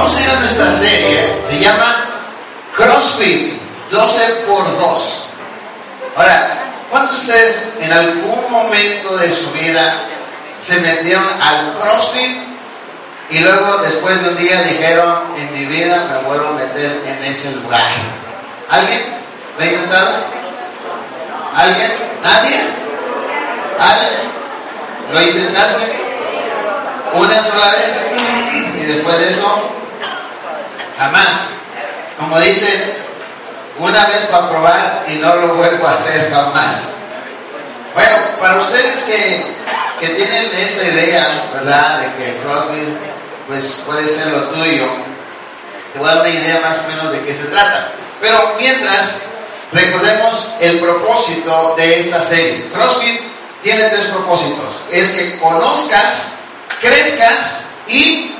Vamos a ir a nuestra serie, se llama CrossFit 12 por 2. Ahora, ¿cuántos de ustedes en algún momento de su vida se metieron al CrossFit y luego después de un día dijeron, en mi vida me vuelvo a meter en ese lugar? ¿Alguien? ¿Lo ha intentado? ¿Alguien? ¿Nadie? ¿Alguien? ¿Lo intentaste? Una sola vez y después de eso, jamás. Como dice, una vez para probar y no lo vuelvo a hacer jamás. Bueno, para ustedes que, que tienen esa idea, ¿verdad? De que CrossFit pues puede ser lo tuyo, te voy a dar una idea más o menos de qué se trata. Pero mientras, recordemos el propósito de esta serie. CrossFit tiene tres propósitos. Es que conozcas, crezcas y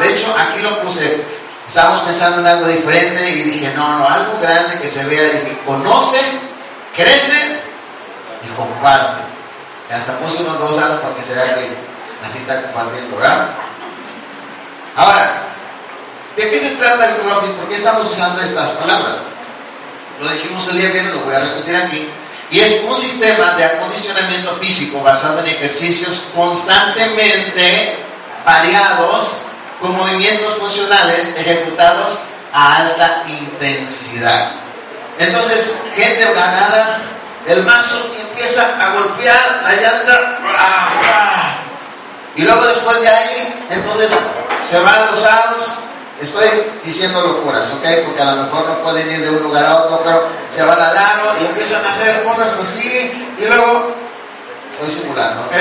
De hecho, aquí lo puse. Estábamos pensando en algo diferente y dije, no, no, algo grande que se vea. Dije, conoce, crece y comparte. Y hasta puse unos dos años para que se vea que así está compartiendo, ¿verdad? Ahora, ¿de qué se trata el CrossFit? ¿Por qué estamos usando estas palabras? Lo dijimos el día viernes, lo voy a repetir aquí. Y es un sistema de acondicionamiento físico basado en ejercicios constantemente variados con movimientos funcionales ejecutados a alta intensidad. Entonces, gente agarra el mazo empieza a golpear la llanta. Y luego después de ahí, entonces se van los aros Estoy diciendo locuras, ¿ok? Porque a lo mejor no pueden ir de un lugar a otro, pero se van al lado y empiezan a hacer cosas así, y luego, estoy simulando, ¿ok?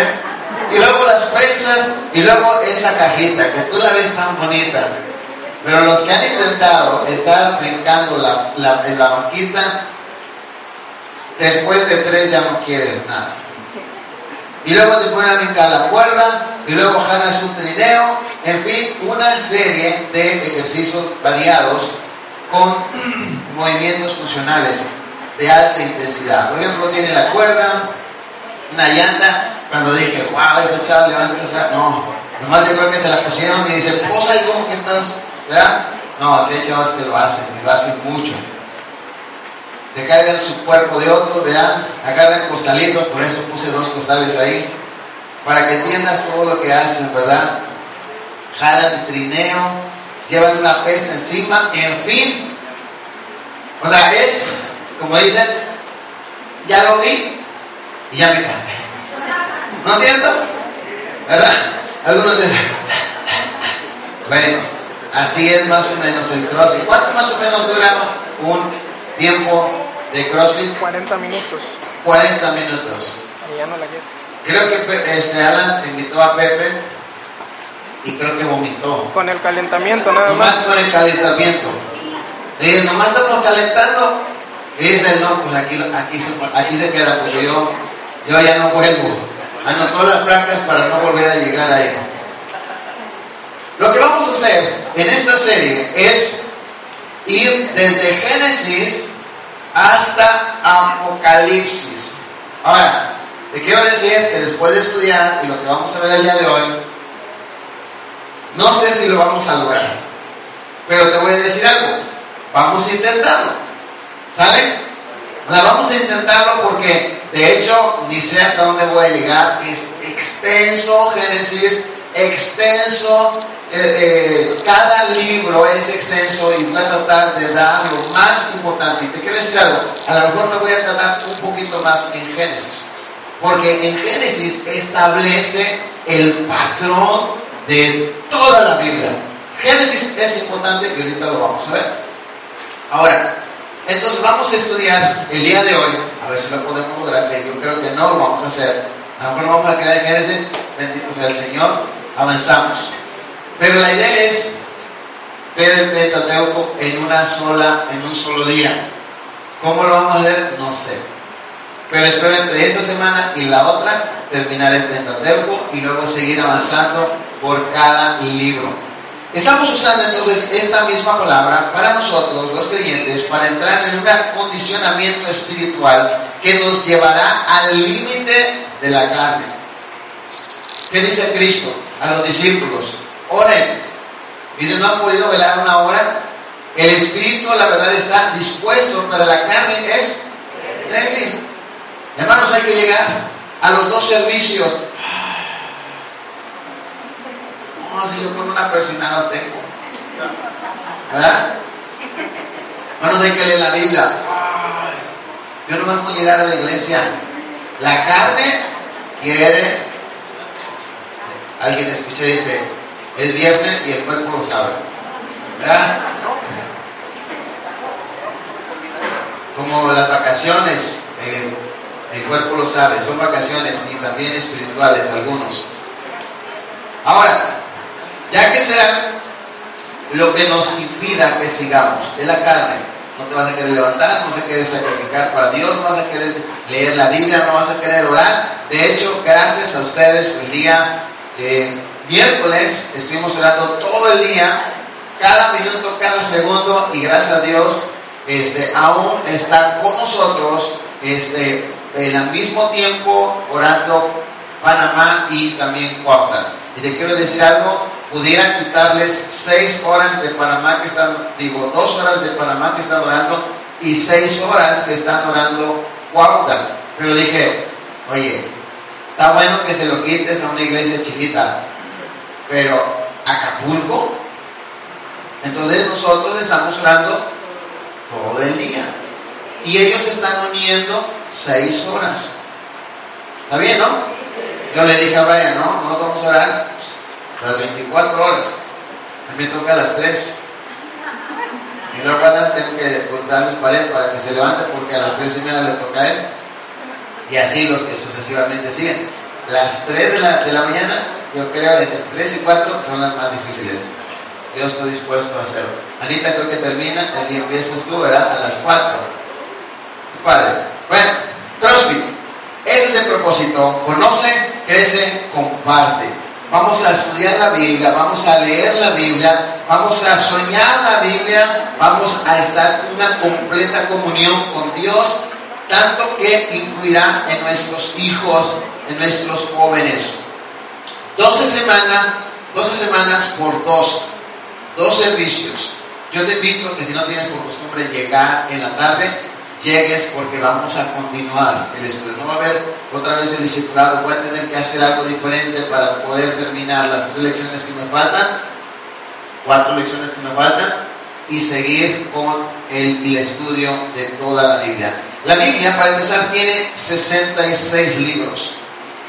Y luego las pesas, y luego esa cajita, que tú la ves tan bonita. Pero los que han intentado estar brincando la, la, en la banquita, después de tres ya no quieres nada. Y luego te ponen a brincar la cuerda, y luego jalas un trineo, en fin, una serie de ejercicios variados con movimientos funcionales de alta intensidad. Por ejemplo, tiene la cuerda, una llanta, cuando dije, wow, esa chava levanta esa, no, nomás yo creo que se la pusieron y dice, pues ahí como que estás, ¿verdad? No, así hay que lo hacen, y lo hacen mucho. Se cargan su cuerpo de otro, ¿verdad? Agarran costalitos, por eso puse dos costales ahí para que entiendas todo lo que hacen, ¿verdad? Jalan trineo, llevan una pesa encima, en fin. O sea, es, como dicen, ya lo vi y ya me cansé. ¿No es cierto? ¿Verdad? Algunos dicen, bueno, así es más o menos el CrossFit. ¿Cuánto más o menos dura un tiempo de CrossFit? 40 minutos. 40 minutos. Creo que este Alan invitó a Pepe y creo que vomitó. Con el calentamiento nada nomás más. con el calentamiento. Le dije, nomás estamos calentando. Y dice, no, pues aquí, aquí, se, aquí se queda, porque yo, yo ya no vuelvo. Anotó las placas para no volver a llegar ahí. Lo que vamos a hacer en esta serie es ir desde Génesis hasta Apocalipsis. Ahora, te quiero decir que después de estudiar y lo que vamos a ver el día de hoy, no sé si lo vamos a lograr, pero te voy a decir algo, vamos a intentarlo, ¿sale? O sea, vamos a intentarlo porque de hecho sé hasta dónde voy a llegar, es extenso Génesis, extenso, eh, eh, cada libro es extenso y voy a tratar de dar lo más importante. Y te quiero decir algo, a lo mejor me voy a tratar un poquito más en Génesis. Porque en Génesis establece el patrón de toda la Biblia. Génesis es importante y ahorita lo vamos a ver. Ahora, entonces vamos a estudiar el día de hoy, a ver si lo podemos lograr, que yo creo que no lo vamos a hacer. A lo mejor vamos a quedar en Génesis, bendito sea el Señor, avanzamos. Pero la idea es ver el Pentateuco en una sola, en un solo día. ¿Cómo lo vamos a hacer? No sé. Pero espero entre esta semana y la otra terminar el Pentateuco y luego seguir avanzando por cada libro. Estamos usando entonces esta misma palabra para nosotros, los creyentes, para entrar en un acondicionamiento espiritual que nos llevará al límite de la carne. ¿Qué dice Cristo a los discípulos? Oren Dice, no han podido velar una hora. El espíritu, la verdad, está dispuesto, pero la carne es débil. Hermanos, hay que llegar a los dos servicios. No, si yo con una persinada tengo. ¿Verdad? Hermanos, hay que leer la Biblia. Yo no vamos a llegar a la iglesia. La carne quiere. Alguien escucha y dice, es viernes y el cuerpo lo sabe. ¿Verdad? Como las vacaciones, eh, el cuerpo lo sabe, son vacaciones y también espirituales algunos. Ahora, ya que será lo que nos impida que sigamos, es la carne. No te vas a querer levantar, no vas a querer sacrificar para Dios, no vas a querer leer la Biblia, no vas a querer orar. De hecho, gracias a ustedes, el día eh, miércoles estuvimos orando todo el día, cada minuto, cada segundo, y gracias a Dios, este, aún está con nosotros, este, en el mismo tiempo orando Panamá y también Cuauhtémoc. Y te quiero decir algo, pudieran quitarles seis horas de Panamá que están, digo, dos horas de Panamá que están orando y seis horas que están orando Cuauhtémoc. Pero dije, oye, está bueno que se lo quites a una iglesia chiquita, pero Acapulco, entonces nosotros estamos orando todo el día. Y ellos están uniendo seis horas. ¿Está bien, no? Yo le dije a Brian, no, no vamos a orar las 24 horas. A mí toca a las 3. Y luego tengo que cortar mi pared para que se levante porque a las 3 y media le toca a él. Y así los que sucesivamente siguen. Las 3 de la, de la mañana, yo creo entre 3 y 4 son las más difíciles. Yo estoy dispuesto a hacerlo. Anita creo que termina, y empiezas tú, ¿verdad? A las 4. Padre. Bueno, CrossFit. Ese es el propósito. Conoce, crece, comparte. Vamos a estudiar la Biblia, vamos a leer la Biblia, vamos a soñar la Biblia, vamos a estar en una completa comunión con Dios, tanto que influirá en nuestros hijos, en nuestros jóvenes. 12 semanas, 12 semanas por dos, dos servicios. Yo te invito que si no tienes por costumbre llegar en la tarde, llegues porque vamos a continuar el estudio. No va a haber otra vez el discipulado, voy a tener que hacer algo diferente para poder terminar las tres lecciones que me faltan, cuatro lecciones que me faltan, y seguir con el, estudio de toda la Biblia. La Biblia, para empezar, tiene 66 libros.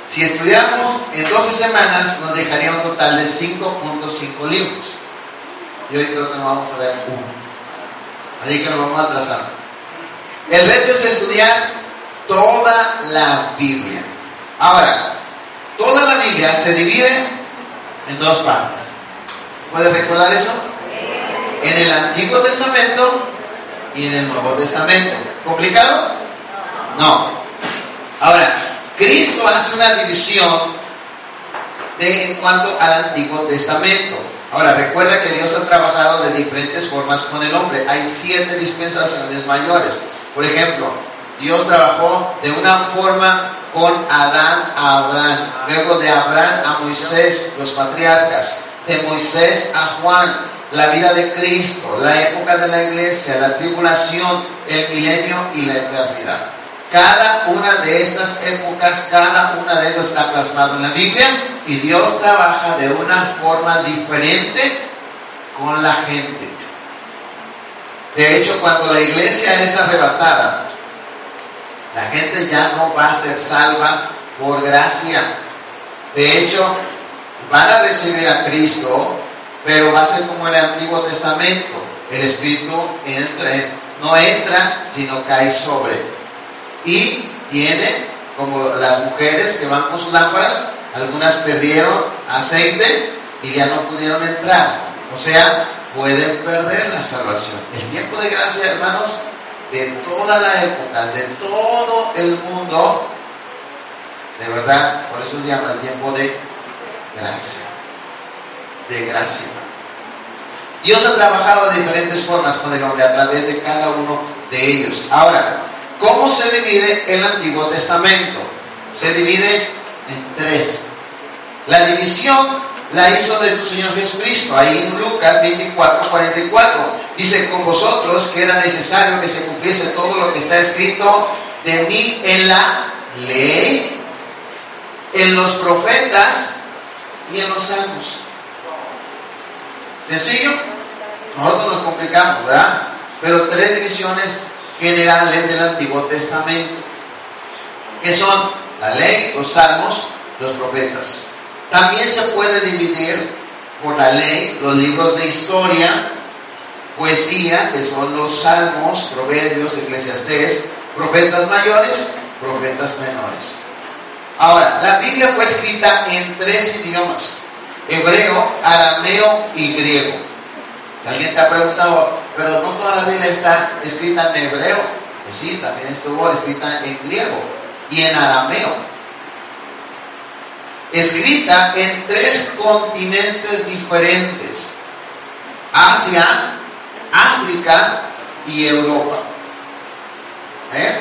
Si estudiáramos en 12 semanas, nos dejaría un total de 5.5 libros. Y hoy creo que no vamos a ver uno. Así que nos vamos atrasando. El reto es estudiar toda la Biblia. Ahora, toda la Biblia se divide en dos partes. ¿Puedes recordar eso? En el Antiguo Testamento y en el Nuevo Testamento. ¿Complicado? No. Ahora, Cristo hace una división de, en cuanto al Antiguo Testamento. Ahora, recuerda que Dios ha trabajado de diferentes formas con el hombre. Hay siete dispensaciones mayores. Por ejemplo, Dios trabajó de una forma con Adán a Abraham, luego de Abraham a Moisés, los patriarcas, de Moisés a Juan, la vida de Cristo, la época de la iglesia, la tribulación, el milenio y la eternidad. Cada una de estas épocas, cada una de ellas está plasmado en la Biblia y Dios trabaja de una forma diferente con la gente. De hecho, cuando la iglesia es arrebatada, la gente ya no va a ser salva por gracia. De hecho, van a recibir a Cristo, pero va a ser como el Antiguo Testamento. El Espíritu entra, no entra, sino cae sobre. Y tiene, como las mujeres que van con sus lámparas, algunas perdieron aceite y ya no pudieron entrar. O sea, pueden perder la salvación. El tiempo de gracia, hermanos, de toda la época, de todo el mundo, de verdad, por eso se llama el tiempo de gracia. De gracia. Dios ha trabajado de diferentes formas con el hombre a través de cada uno de ellos. Ahora, ¿cómo se divide el Antiguo Testamento? Se divide en tres. La división la hizo nuestro Señor Jesucristo. Ahí en Lucas 24, 44. Dice, con vosotros que era necesario que se cumpliese todo lo que está escrito de mí en la ley, en los profetas y en los salmos. ¿Sencillo? Nosotros nos complicamos, ¿verdad? Pero tres divisiones generales del Antiguo Testamento, que son la ley, los salmos, los profetas. También se puede dividir por la ley los libros de historia, poesía, que son los salmos, proverbios, eclesiastés, profetas mayores, profetas menores. Ahora, la Biblia fue escrita en tres idiomas, hebreo, arameo y griego. Si alguien te ha preguntado, pero no toda la Biblia está escrita en hebreo, pues sí, también estuvo escrita en griego y en arameo escrita en tres continentes diferentes, Asia, África y Europa. ¿Eh?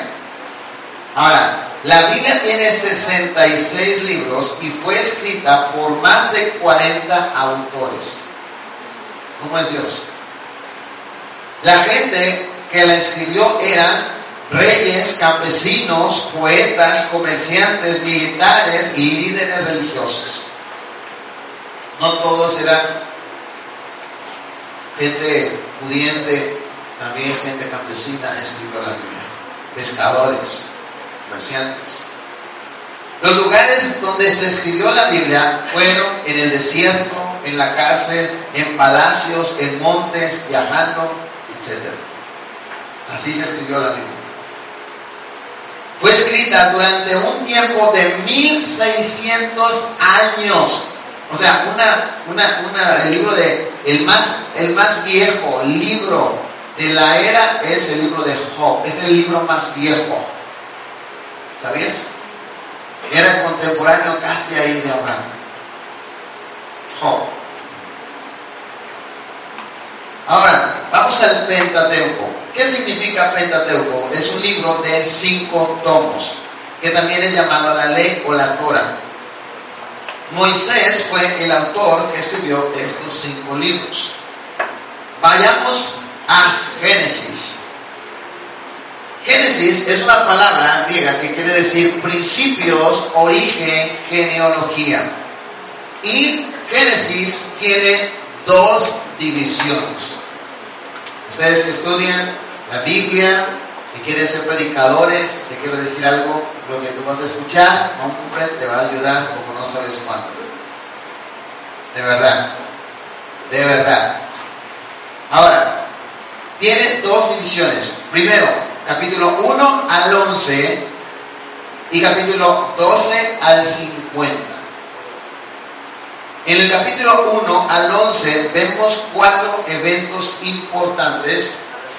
Ahora, la Biblia tiene 66 libros y fue escrita por más de 40 autores. ¿Cómo es Dios? La gente que la escribió eran reyes, campesinos, poetas, comerciantes, militares y líderes religiosos. No todos eran gente pudiente, también gente campesina escribió la Biblia, pescadores, comerciantes. Los lugares donde se escribió la Biblia fueron en el desierto, en la cárcel, en palacios, en montes, viajando, etc. Así se escribió la Biblia fue escrita durante un tiempo de 1600 años. O sea, una, el libro de, el más, el más viejo libro de la era es el libro de Job, es el libro más viejo. ¿Sabías? Era contemporáneo casi ahí de Abraham. Job. Ahora, vamos al Pentateuco. ¿Qué significa Pentateuco? Es un libro de cinco tomos, que también es llamado la ley o la Torah. Moisés fue el autor que escribió estos cinco libros. Vayamos a Génesis. Génesis es una palabra griega que quiere decir principios, origen, genealogía. Y Génesis tiene dos divisiones. Ustedes que estudian la Biblia, que quieren ser predicadores, te quiero decir algo, lo que tú vas a escuchar, hombre, te va a ayudar como no sabes cuánto. De verdad, de verdad. Ahora, tiene dos divisiones. Primero, capítulo 1 al 11 y capítulo 12 al 50. En el capítulo 1 al 11 vemos cuatro eventos importantes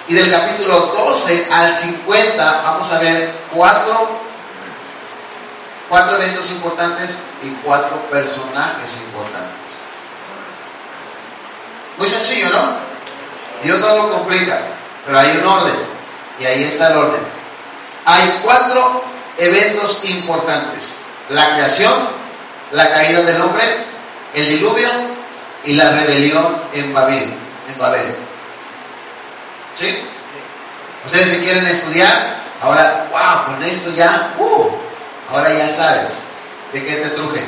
y del capítulo 12 al 50 vamos a ver cuatro, cuatro eventos importantes y cuatro personajes importantes. Muy sencillo, ¿no? Dios no lo complica, pero hay un orden. Y ahí está el orden. Hay cuatro eventos importantes. La creación, la caída del hombre, el diluvio y la rebelión en Babel. En Babel. ¿Sí? Ustedes que quieren estudiar, ahora, wow, con esto ya, uh, ahora ya sabes de qué te truje.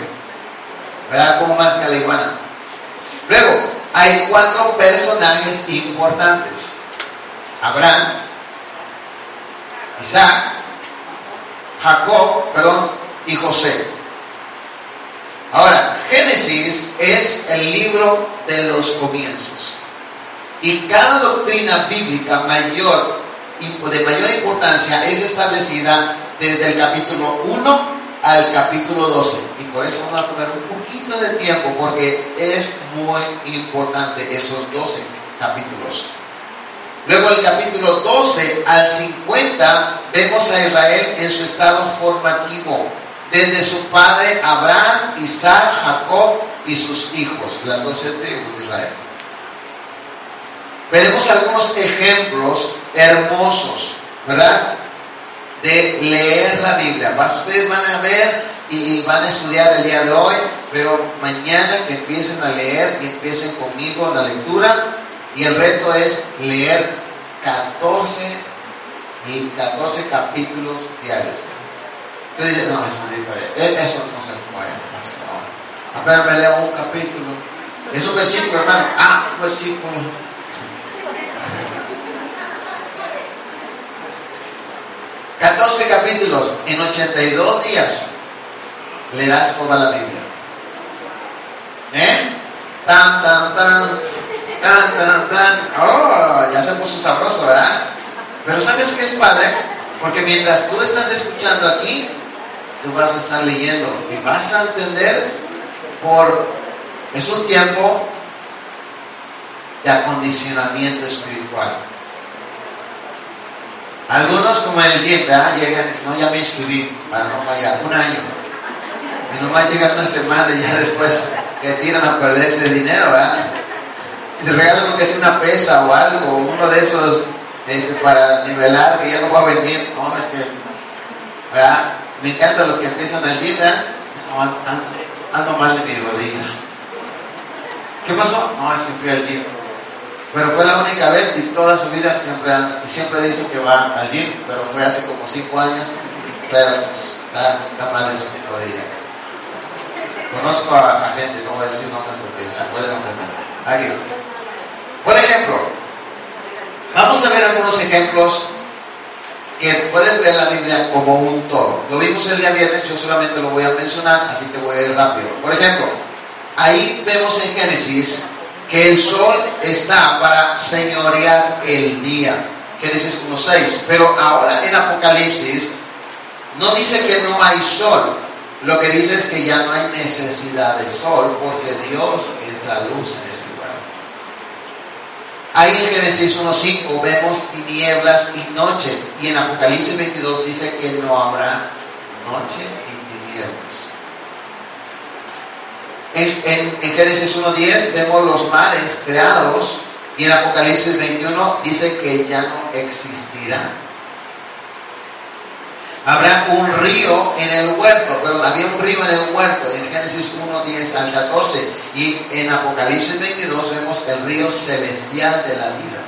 ¿Verdad? Como más que. Luego, hay cuatro personajes importantes. Abraham, Isaac, Jacob, perdón, y José. Ahora, Génesis es el libro de los comienzos. Y cada doctrina bíblica mayor, de mayor importancia es establecida desde el capítulo 1 al capítulo 12. Y por eso vamos a tomar un poquito de tiempo porque es muy importante esos 12 capítulos. Luego el capítulo 12 al 50 vemos a Israel en su estado formativo, desde su padre Abraham, Isaac, Jacob y sus hijos, las 12 tribus de Israel. Veremos algunos ejemplos hermosos, ¿verdad? De leer la Biblia. Ustedes van a ver y van a estudiar el día de hoy, pero mañana que empiecen a leer, que empiecen conmigo la lectura y el reto es leer 14 y 14 capítulos diarios. Entonces dices, no, eso es diferente, E- eso no se puede ahora. Apenas me leo un capítulo. Es un versículo, hermano. Ah, un versículo. Catorce capítulos en 82 días le das toda la Biblia. ¿Eh? Tan, tan, tan, tan, tan, tan. Oh, ya se puso sabroso, ¿verdad? Pero ¿sabes qué es padre? Porque mientras tú estás escuchando aquí, tú vas a estar leyendo y vas a entender por... Es un tiempo de acondicionamiento espiritual. Algunos como el gym, ¿verdad? Llegan y dicen, no, ya me inscribí para no fallar. Un año. Y nomás llegan una semana y ya después que tiran a perderse ese dinero, ¿verdad? Y se regalan lo que es una pesa o algo, uno de esos este, para nivelar, que ya no va a venir. No, es que, ¿verdad? Me encantan los que empiezan al gym, ¿verdad? No, ando, ando mal de mi rodilla. ¿Qué pasó? No, es que fui al gym. Pero fue la única vez y toda su vida siempre siempre dice que va al gym, pero fue hace como cinco años, pero pues está, está mal de su rodilla. Conozco a, a gente, no voy a decir nombres porque se pueden ofender. Aquí. Por ejemplo, vamos a ver algunos ejemplos que puedes ver la Biblia como un todo. Lo vimos el día viernes, yo solamente lo voy a mencionar, así que voy a ir rápido. Por ejemplo, ahí vemos en Génesis que el sol está para señorear el día. Génesis 1.6. Pero ahora en Apocalipsis no dice que no hay sol. Lo que dice es que ya no hay necesidad de sol porque Dios es la luz en este lugar. Ahí en Génesis 1.5 vemos tinieblas y noche. Y en Apocalipsis 22 dice que no habrá noche y tinieblas. En, en, en Génesis 1.10 vemos los mares creados y en Apocalipsis 21 dice que ya no existirán. Habrá un río en el huerto, pero había un río en el huerto en Génesis 1, 10 al 14 y en Apocalipsis 22 vemos el río celestial de la vida.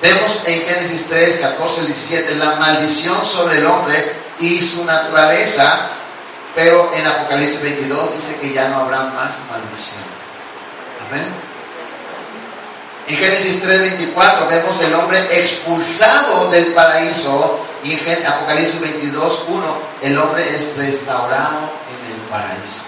Vemos en Génesis 3, 14 al 17 la maldición sobre el hombre y su naturaleza, pero en Apocalipsis 22 dice que ya no habrá más maldición. Amén. En Génesis 3:24 vemos el hombre expulsado del paraíso y en Apocalipsis 22:1 el hombre es restaurado en el paraíso.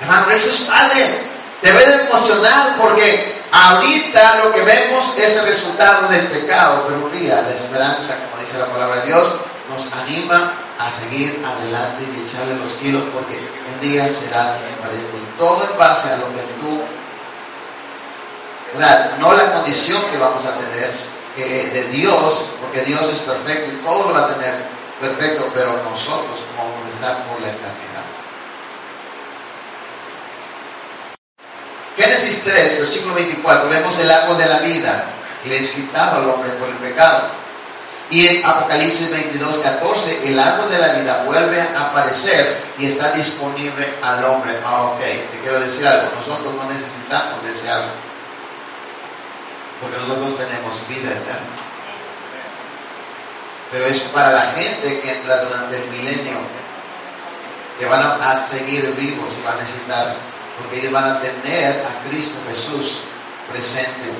Hermano, eso es padre. Debe de emocionar porque ahorita lo que vemos es el resultado del pecado, pero un día la esperanza, como dice la palabra de Dios, nos anima a seguir adelante y echarle los kilos porque un día será diferente. Y todo en base a lo que tú no la condición que vamos a tener de Dios, porque Dios es perfecto y todo lo va a tener perfecto, pero nosotros vamos a estar por la eternidad. Génesis 3, versículo 24, vemos el árbol de la vida que le es quitado al hombre por el pecado. Y en Apocalipsis 22, 14, el árbol de la vida vuelve a aparecer y está disponible al hombre. Ah, ok, te quiero decir algo, nosotros no necesitamos de ese árbol porque nosotros tenemos vida eterna. Pero es para la gente que entra durante el milenio, que van a, seguir vivos y van a necesitar, porque ellos van a tener a Cristo Jesús presente.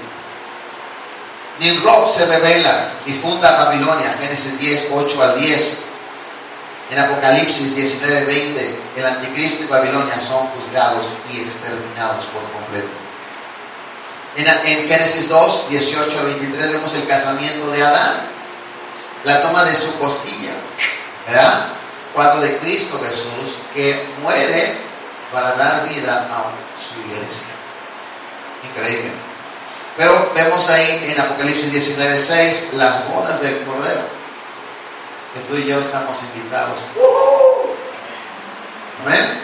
Nimrod se revela y funda Babilonia, Génesis 10, 8 al 10. En Apocalipsis 19, 20, el anticristo y Babilonia son juzgados y exterminados por completo. En, en, Génesis 2, 18 a 23 vemos el casamiento de Adán, la toma de su costilla, ¿verdad? Cuadro de Cristo Jesús que muere para dar vida a su iglesia. Increíble. Pero vemos ahí en Apocalipsis 19, 6 las bodas del Cordero, que tú y yo estamos invitados. ¡Uh! ¿Amén?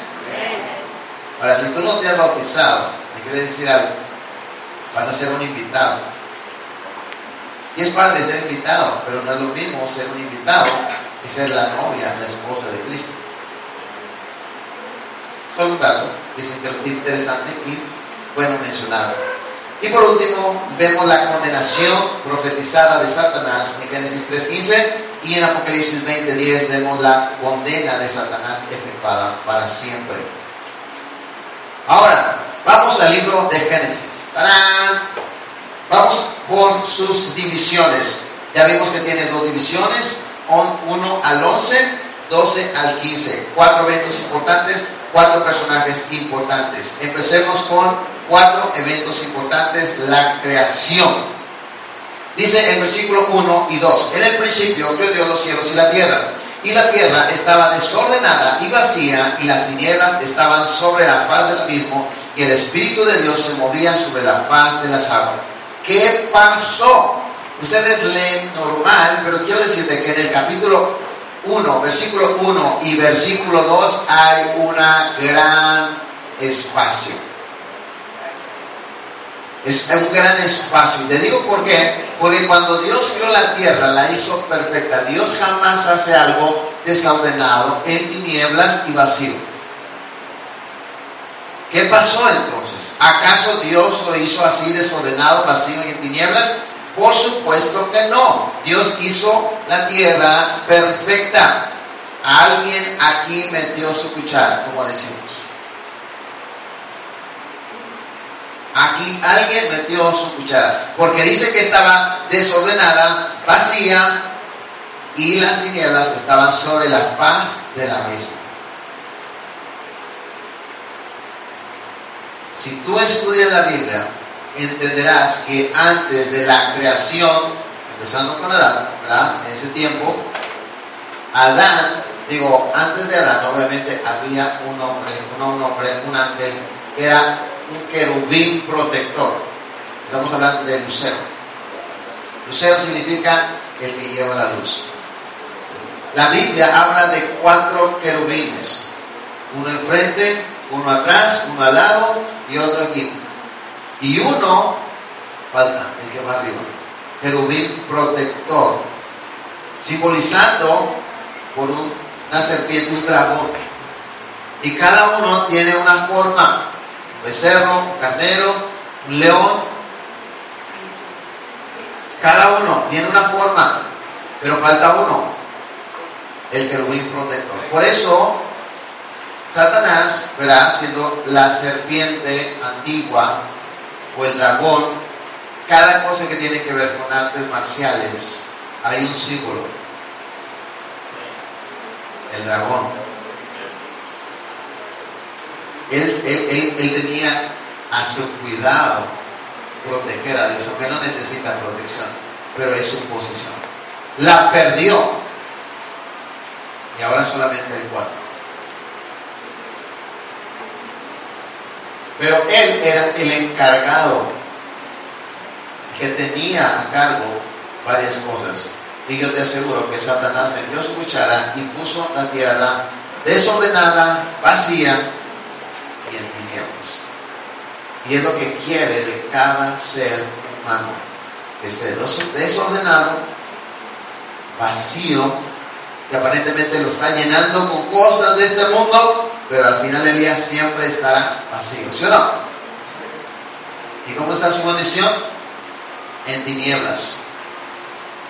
Ahora, si tú no te has bautizado, te quiero decir algo vas a ser un invitado. Y es padre ser invitado, pero no es lo mismo ser un invitado y ser la novia, la esposa de Cristo. Solo un dato, es interesante y bueno mencionar. Y por último, vemos la condenación profetizada de Satanás en Génesis 3.15 y en Apocalipsis 20.10 vemos la condena de Satanás efectuada para siempre. Ahora, vamos al libro de Génesis. ¡Tarán! Vamos por sus divisiones. Ya vimos que tiene dos divisiones, 1 al 11, 12 al 15. Cuatro eventos importantes, cuatro personajes importantes. Empecemos con cuatro eventos importantes. La creación. Dice en versículo 1 y 2, en el principio creó Dios los cielos y la tierra. Y la tierra estaba desordenada y vacía, y las tinieblas estaban sobre la faz del abismo, y el Espíritu de Dios se movía sobre la faz de las aguas. ¿Qué pasó? Ustedes leen normal, pero quiero decirte que en el capítulo 1, versículo 1 y versículo 2 hay una gran espacio. Es un gran espacio. Te digo por qué. Porque cuando Dios creó la tierra, la hizo perfecta. Dios jamás hace algo desordenado, en tinieblas y vacío. ¿Qué pasó entonces? ¿Acaso Dios lo hizo así desordenado, vacío y en tinieblas? Por supuesto que no. Dios hizo la tierra perfecta. Alguien aquí metió su cuchara, como decimos. Aquí alguien metió su cuchara. Porque dice que estaba desordenada, vacía, y las tinieblas estaban sobre la faz de la misma. Si tú estudias la Biblia, entenderás que antes de la creación, empezando con Adán, ¿verdad? En ese tiempo, Adán, digo, antes de Adán, obviamente había un hombre, un hombre, un ángel, que era un querubín protector. Estamos hablando de lucero. Lucero significa el que lleva la luz. La Biblia habla de cuatro querubines, uno enfrente, uno atrás, uno al lado y otro aquí. Y uno, falta, el que va arriba, querubín protector, simbolizando por una serpiente, un dragón. Y cada uno tiene una forma, un becerro, un carnero, un león. Cada uno tiene una forma, pero falta uno, el querubín protector. Por eso Satanás, verá, siendo la serpiente antigua o el dragón, cada cosa que tiene que ver con artes marciales, hay un símbolo. El dragón. Él, él, él, tenía a su cuidado proteger a Dios, aunque no necesita protección, pero es su posición. La perdió. Y ahora solamente hay cuatro. Pero él era el encargado que tenía a cargo varias cosas. Y yo te aseguro que Satanás metió su cuchara y puso la tierra desordenada, vacía y en tinieblas. Y es lo que quiere de cada ser humano. Que esté desordenado, vacío, que aparentemente lo está llenando con cosas de este mundo, pero al final del día siempre estará vacío, ¿sí o no? ¿Y cómo está su condición? En tinieblas.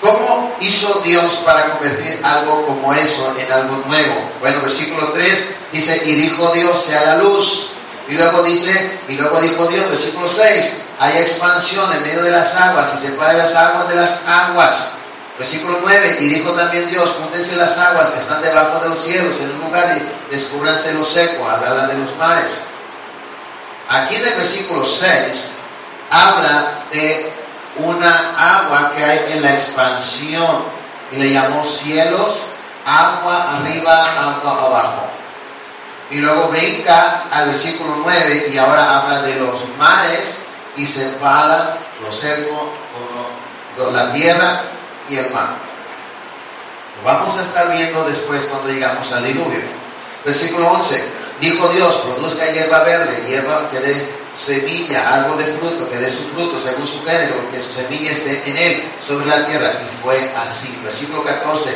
¿Cómo hizo Dios para convertir algo como eso en algo nuevo? Bueno, versículo 3 dice, y dijo Dios, sea la luz. Y luego dice, y luego dijo Dios, versículo 6, hay expansión en medio de las aguas y separa las aguas de las aguas. Versículo 9, y dijo también Dios, júntense las aguas que están debajo de los cielos en un lugar y descúbranse lo seco, habla de los mares. Aquí en el versículo 6 habla de una agua que hay en la expansión y le llamó cielos, agua arriba, agua abajo. Y luego brinca al versículo 9 y ahora habla de los mares y separa lo seco, la tierra y mar. Lo vamos a estar viendo después cuando llegamos al diluvio. Versículo 11. Dijo Dios, produzca hierba verde, hierba que dé semilla, árbol de fruto, que dé su fruto según su género, que su semilla esté en él, sobre la tierra. Y fue así. Versículo 14.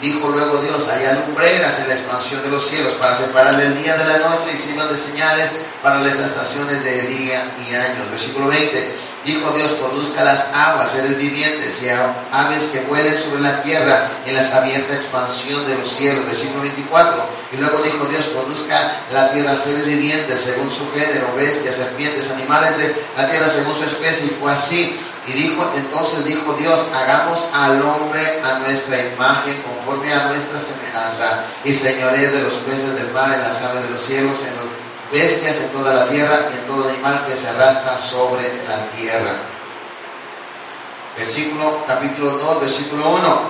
Dijo luego Dios, haya lumbreras en la expansión de los cielos para separar el día de la noche y signos de señales para las estaciones de día y años. Versículo 20. Dijo Dios, produzca las aguas, seres vivientes y aves que vuelen sobre la tierra en la abierta expansión de los cielos. Versículo 24. Y luego dijo Dios, produzca la tierra seres vivientes según su género, bestias, serpientes, animales de la tierra según su especie. Y fue así. Y dijo, entonces dijo Dios, hagamos al hombre a nuestra imagen, conforme a nuestra semejanza, y señoré de los peces del mar, en las aves de los cielos, en las bestias, en toda la tierra, y en todo animal que se arrastra sobre la tierra. Versículo, capítulo 2, versículo 1.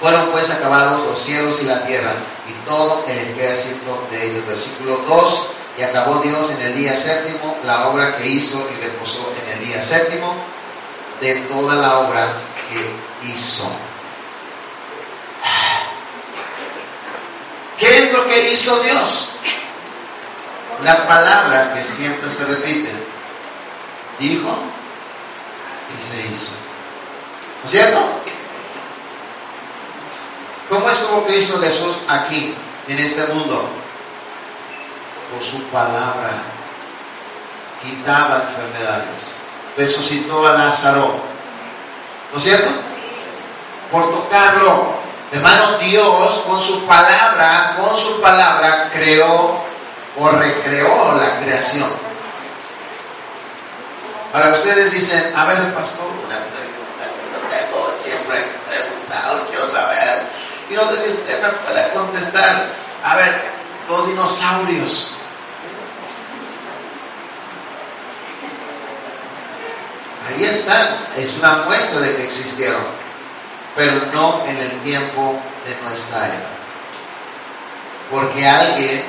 Fueron pues acabados los cielos y la tierra, y todo el ejército de ellos. Versículo 2. Y acabó Dios en el día séptimo la obra que hizo y reposó en el día séptimo de toda la obra que hizo. ¿Qué es lo que hizo Dios? La palabra que siempre se repite. Dijo y se hizo. ¿No es cierto? ¿Cómo estuvo Cristo Jesús aquí, en este mundo? Por su palabra. Quitaba enfermedades resucitó a Lázaro. ¿No es cierto? Por tocarlo. Hermano, Dios con su palabra, con su palabra creó o recreó la creación. Ahora ustedes dicen, a ver, pastor, una pregunta que no tengo, siempre he preguntado, quiero saber. Y no sé si usted me puede contestar. A ver, los dinosaurios. Ahí están, es una muestra de que existieron, pero no en el tiempo de nuestra era. Porque alguien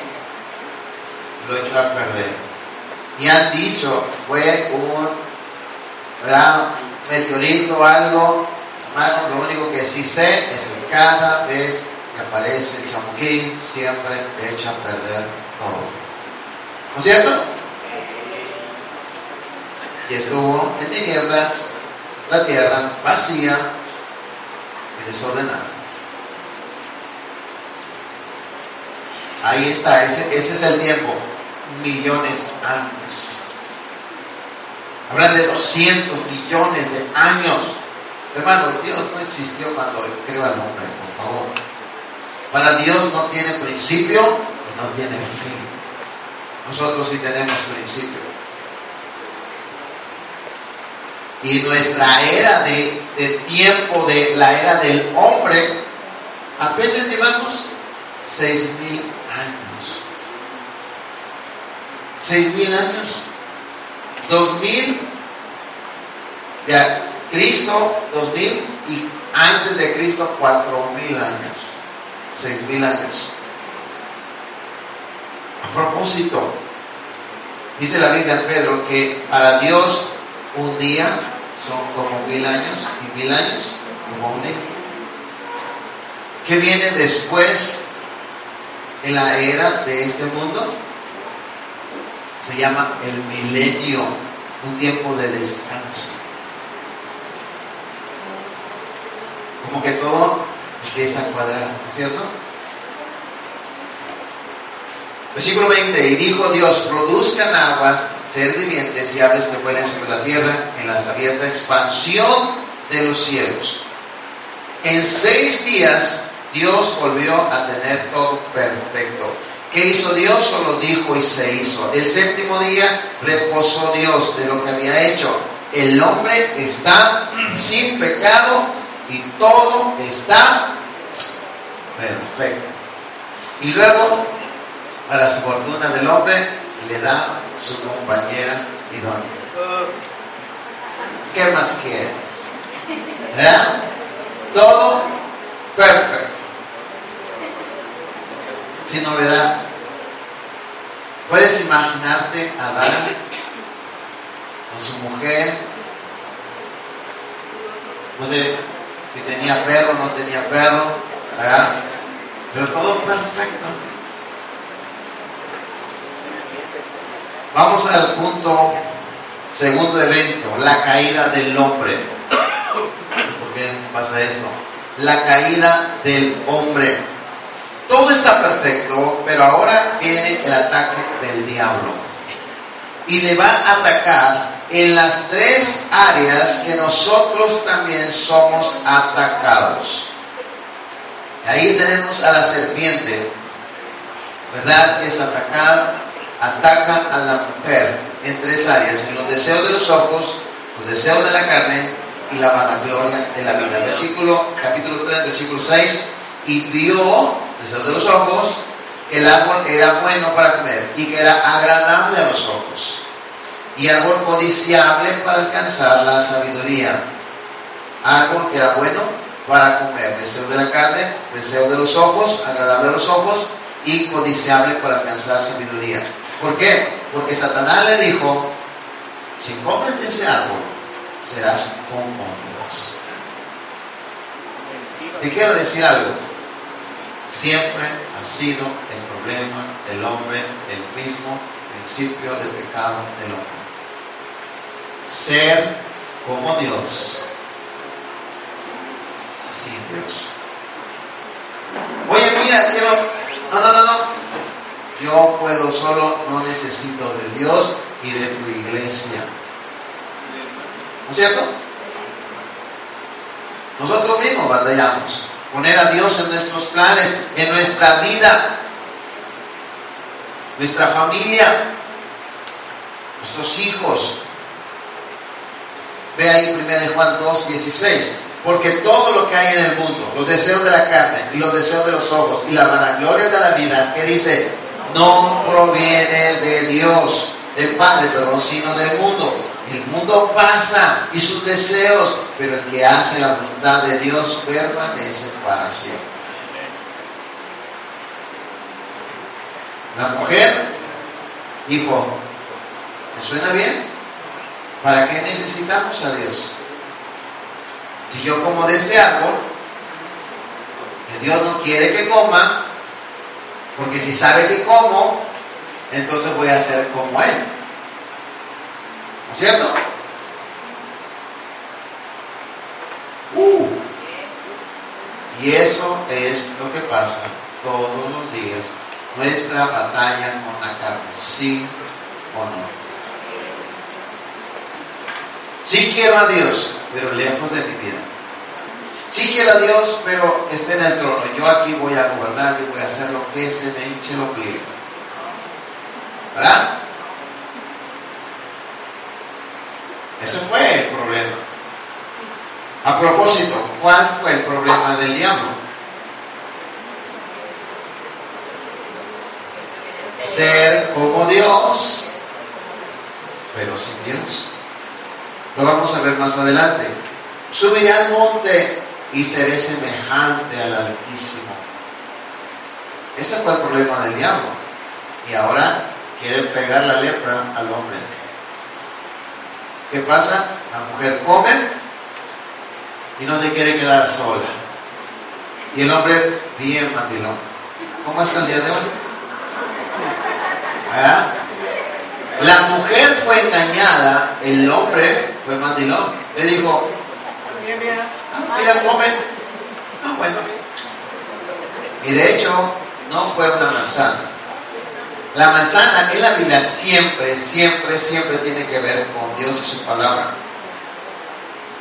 lo echó a perder. Y han dicho, fue un meteorito o algo. Hermano, lo único que sí sé es que cada vez que aparece el chamuquín, siempre echa a perder todo. ¿No es cierto? Y estuvo en tinieblas la tierra vacía y desordenada. Ahí está, ese, es el tiempo, millones antes. Hablan de 200 millones de años. Hermano, Dios no existió cuando creó al hombre, por favor. Para Dios no tiene principio y no tiene fin. Nosotros sí tenemos principio. Y nuestra era de, tiempo, de la era del hombre, apenas llevamos seis mil años. Seis mil años. Dos mil, ya, Cristo, dos mil, y antes de Cristo, cuatro mil años. Seis mil años. A propósito, dice la Biblia Pedro que para Dios un día son como mil años y mil años como un día. ¿Qué viene después en la era de este mundo? Se llama el milenio, un tiempo de descanso. Como que todo empieza a cuadrar, ¿cierto? Versículo 20, y dijo Dios, produzcan aguas ser vivientes y aves que vuelen sobre la tierra en la abierta expansión de los cielos. En seis días Dios volvió a tener todo perfecto. ¿Qué hizo Dios? Solo dijo y se hizo. El séptimo día reposó Dios de lo que había hecho. El hombre está sin pecado y todo está perfecto. Y luego, para su fortuna del hombre, le da su compañera idónea. ¿Qué más quieres? ¿Eh? Todo perfecto. Sin novedad. Puedes imaginarte a Adán con su mujer. No sé si tenía perro o no tenía perro, ¿verdad? Pero todo perfecto. Vamos al punto segundo evento, la caída del hombre. ¿Por qué pasa esto? la caída del hombre. Todo está perfecto, pero ahora viene el ataque del diablo. Y le va a atacar en las tres áreas que nosotros también somos atacados. Ahí tenemos a la serpiente, ¿verdad? Es atacar, ataca a la mujer en tres áreas, en los deseos de los ojos, los deseos de la carne y la vanagloria de la vida. Versículo, capítulo 3, versículo 6, y vio, deseos de los ojos, que el árbol era bueno para comer y que era agradable a los ojos y árbol codiciable para alcanzar la sabiduría. Árbol que era bueno para comer, deseo de la carne, deseo de los ojos, agradable a los ojos y codiciable para alcanzar sabiduría. ¿Por qué? Porque Satanás le dijo, si comes de ese árbol, serás como Dios. Te quiero decir algo. Siempre ha sido el problema del hombre el mismo principio del pecado del hombre ser como Dios sin Dios. Oye, mira, quiero... No, no, no, no. Yo puedo solo, no necesito de Dios y de tu iglesia. ¿No es cierto? Nosotros mismos batallamos. Poner a Dios en nuestros planes, en nuestra vida, nuestra familia, nuestros hijos, Ve ahí 1 Juan 2, 16. Porque todo lo que hay en el mundo, los deseos de la carne y los deseos de los ojos y la vanagloria de la vida, que dice, no proviene de Dios, del Padre, perdón, sino del mundo. El mundo pasa y sus deseos, pero el que hace la voluntad de Dios permanece para siempre. La mujer dijo, ¿me suena bien? ¿Para qué necesitamos a Dios? Si yo como de árbol, que Dios no quiere que coma, porque si sabe que como, entonces voy a ser como Él. ¿No es cierto? Uh. Y eso es lo que pasa todos los días. Nuestra batalla con la carne, sí o no. Sí quiero a Dios, pero lejos de mi vida. Sí quiero a Dios, pero esté en el trono. Yo aquí voy a gobernar y voy a hacer lo que se me hinche lo pliego. ¿Verdad? Ese fue el problema. A propósito, ¿cuál fue el problema del diablo? Ser como Dios, pero sin Dios. Lo vamos a ver más adelante. Subiré al monte y seré semejante al Altísimo. Ese fue el problema del diablo. Y ahora quiere pegar la lepra al hombre. ¿Qué pasa? La mujer come y no se quiere quedar sola. Y el hombre bien mandilón. ¿Cómo está el día de hoy? La mujer fue engañada, el hombre fue mandilón. Le dijo, ah, mira, come. Ah, bueno. Y de hecho, no fue una manzana. La manzana en la Biblia siempre, siempre, siempre tiene que ver con Dios y su palabra.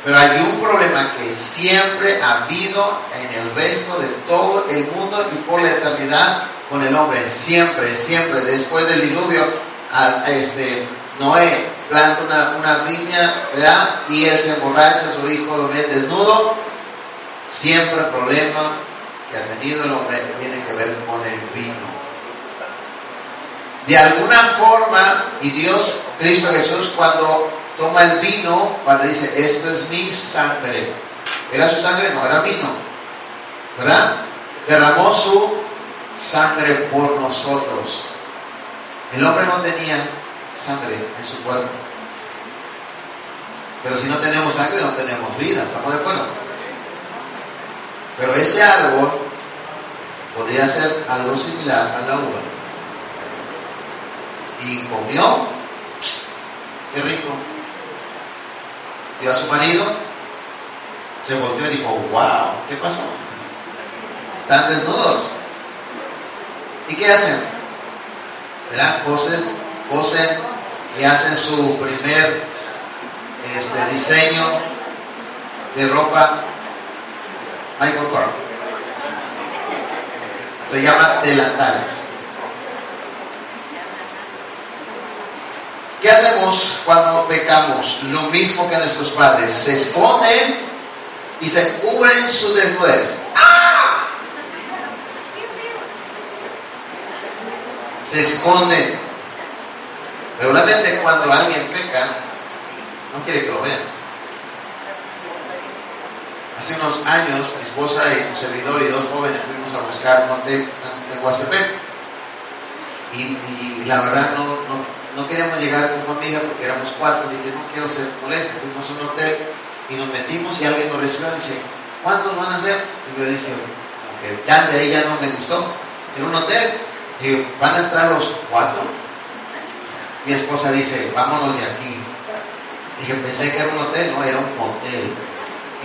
Pero hay un problema que siempre ha habido en el resto de todo el mundo y por la eternidad con el hombre. Siempre, siempre, después del diluvio, a, este, Noé planta una, una viña, Y él emborracha, su hijo lo ve desnudo. Siempre el problema que ha tenido el hombre tiene que ver con el vino. De alguna forma, y Dios, Cristo Jesús, cuando toma el vino, cuando dice, esto es mi sangre, ¿era su sangre? No, era vino, ¿verdad? Derramó su sangre por nosotros. El hombre no tenía sangre en su cuerpo. Pero si no tenemos sangre, no tenemos vida. ¿Estamos de acuerdo? Pero ese árbol podría ser algo similar a la uva. Y comió, qué rico. Vio a su marido, se volteó y dijo, wow, ¿qué pasó? Están desnudos. ¿Y qué hacen? ¿Verdad? Cosen, cosen y hacen su primer este, diseño de ropa Michael Kors. Se llama delantales. ¿Qué hacemos cuando pecamos? Lo mismo que nuestros padres. Se esconden y se cubren su desnudez. ¡Ah! Se esconden. Regularmente cuando alguien peca, no quiere que lo vean. Hace unos años, mi esposa y un servidor y dos jóvenes fuimos a buscar hotel en Huastepec. Y, la verdad no, no, queríamos llegar con familia porque éramos cuatro. Dije, no quiero ser molesto. Fuimos a un hotel y nos metimos y alguien nos recibió y dice, ¿cuántos van a hacer? Y yo dije, ok, ya de ahí ya no me gustó. En un hotel, y ¿van a entrar los cuatro? Mi esposa dice, vámonos de aquí. Dije, pensé que era un hotel, no, era un hotel.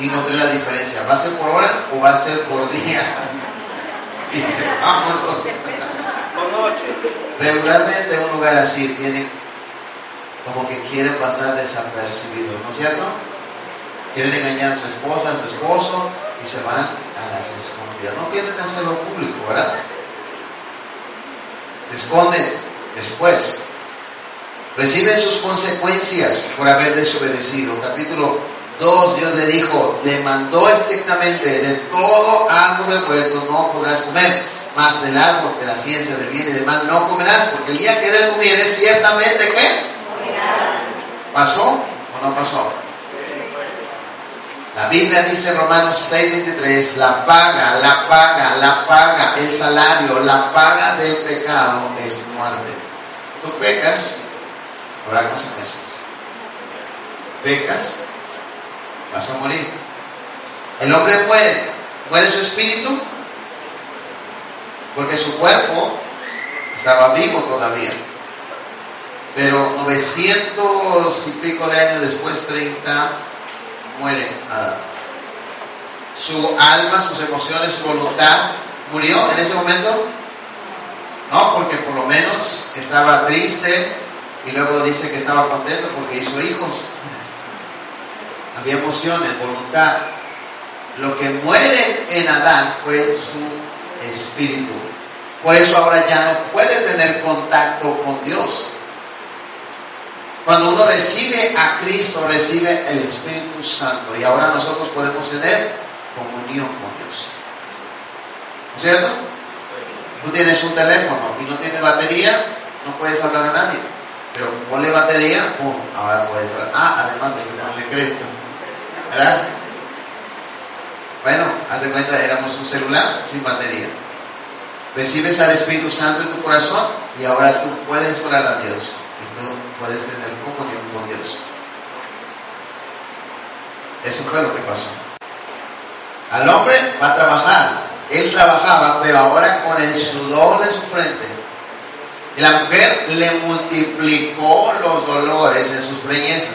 Y noté la diferencia, ¿va a ser por hora o va a ser por día? Dije, vámonos. Regularmente un lugar así tiene como que quieren pasar desapercibidos, ¿no es cierto? Quieren engañar a su esposa, a su esposo y se van a las escondidas. No quieren hacerlo público, ¿verdad? Se esconden después. Reciben sus consecuencias por haber desobedecido. Capítulo 2, Dios le dijo, le mandó estrictamente, de todo árbol del huerto no podrás comer más del árbol que la ciencia del bien y del mal no comerás, porque el día que él comieres, ciertamente ¿qué? ¿Pasó o no pasó? La Biblia dice en Romanos 6:23, la paga, la paga, la paga, el salario, la paga del pecado es muerte. Tú pecas, habrá consecuencias. Pecas, vas a morir. El hombre muere, muere su espíritu, porque su cuerpo estaba vivo todavía. Pero 900 y pico de años después, 30, muere Adán. Su alma, sus emociones, su voluntad murió en ese momento. No, porque por lo menos estaba triste y luego dice que estaba contento porque hizo hijos. Había emociones, voluntad. Lo que muere en Adán fue su espíritu. Por eso ahora ya no puede tener contacto con Dios. Cuando uno recibe a Cristo, recibe el Espíritu Santo y ahora nosotros podemos tener comunión con Dios. ¿No es cierto? Tú tienes un teléfono y no tiene batería, no puedes hablar a nadie. Pero ponle batería, ¡pum! Ahora puedes hablar. Ah, además de que ponerle crédito. ¿Verdad? Bueno, haz de cuenta, éramos un celular sin batería. Recibes al Espíritu Santo en tu corazón y ahora tú puedes orar a Dios y tú puedes tener comunión con Dios. Eso fue lo que pasó. Al hombre va a trabajar. Él trabajaba, pero ahora con el sudor de su frente. Y la mujer le multiplicó los dolores en sus preñezas.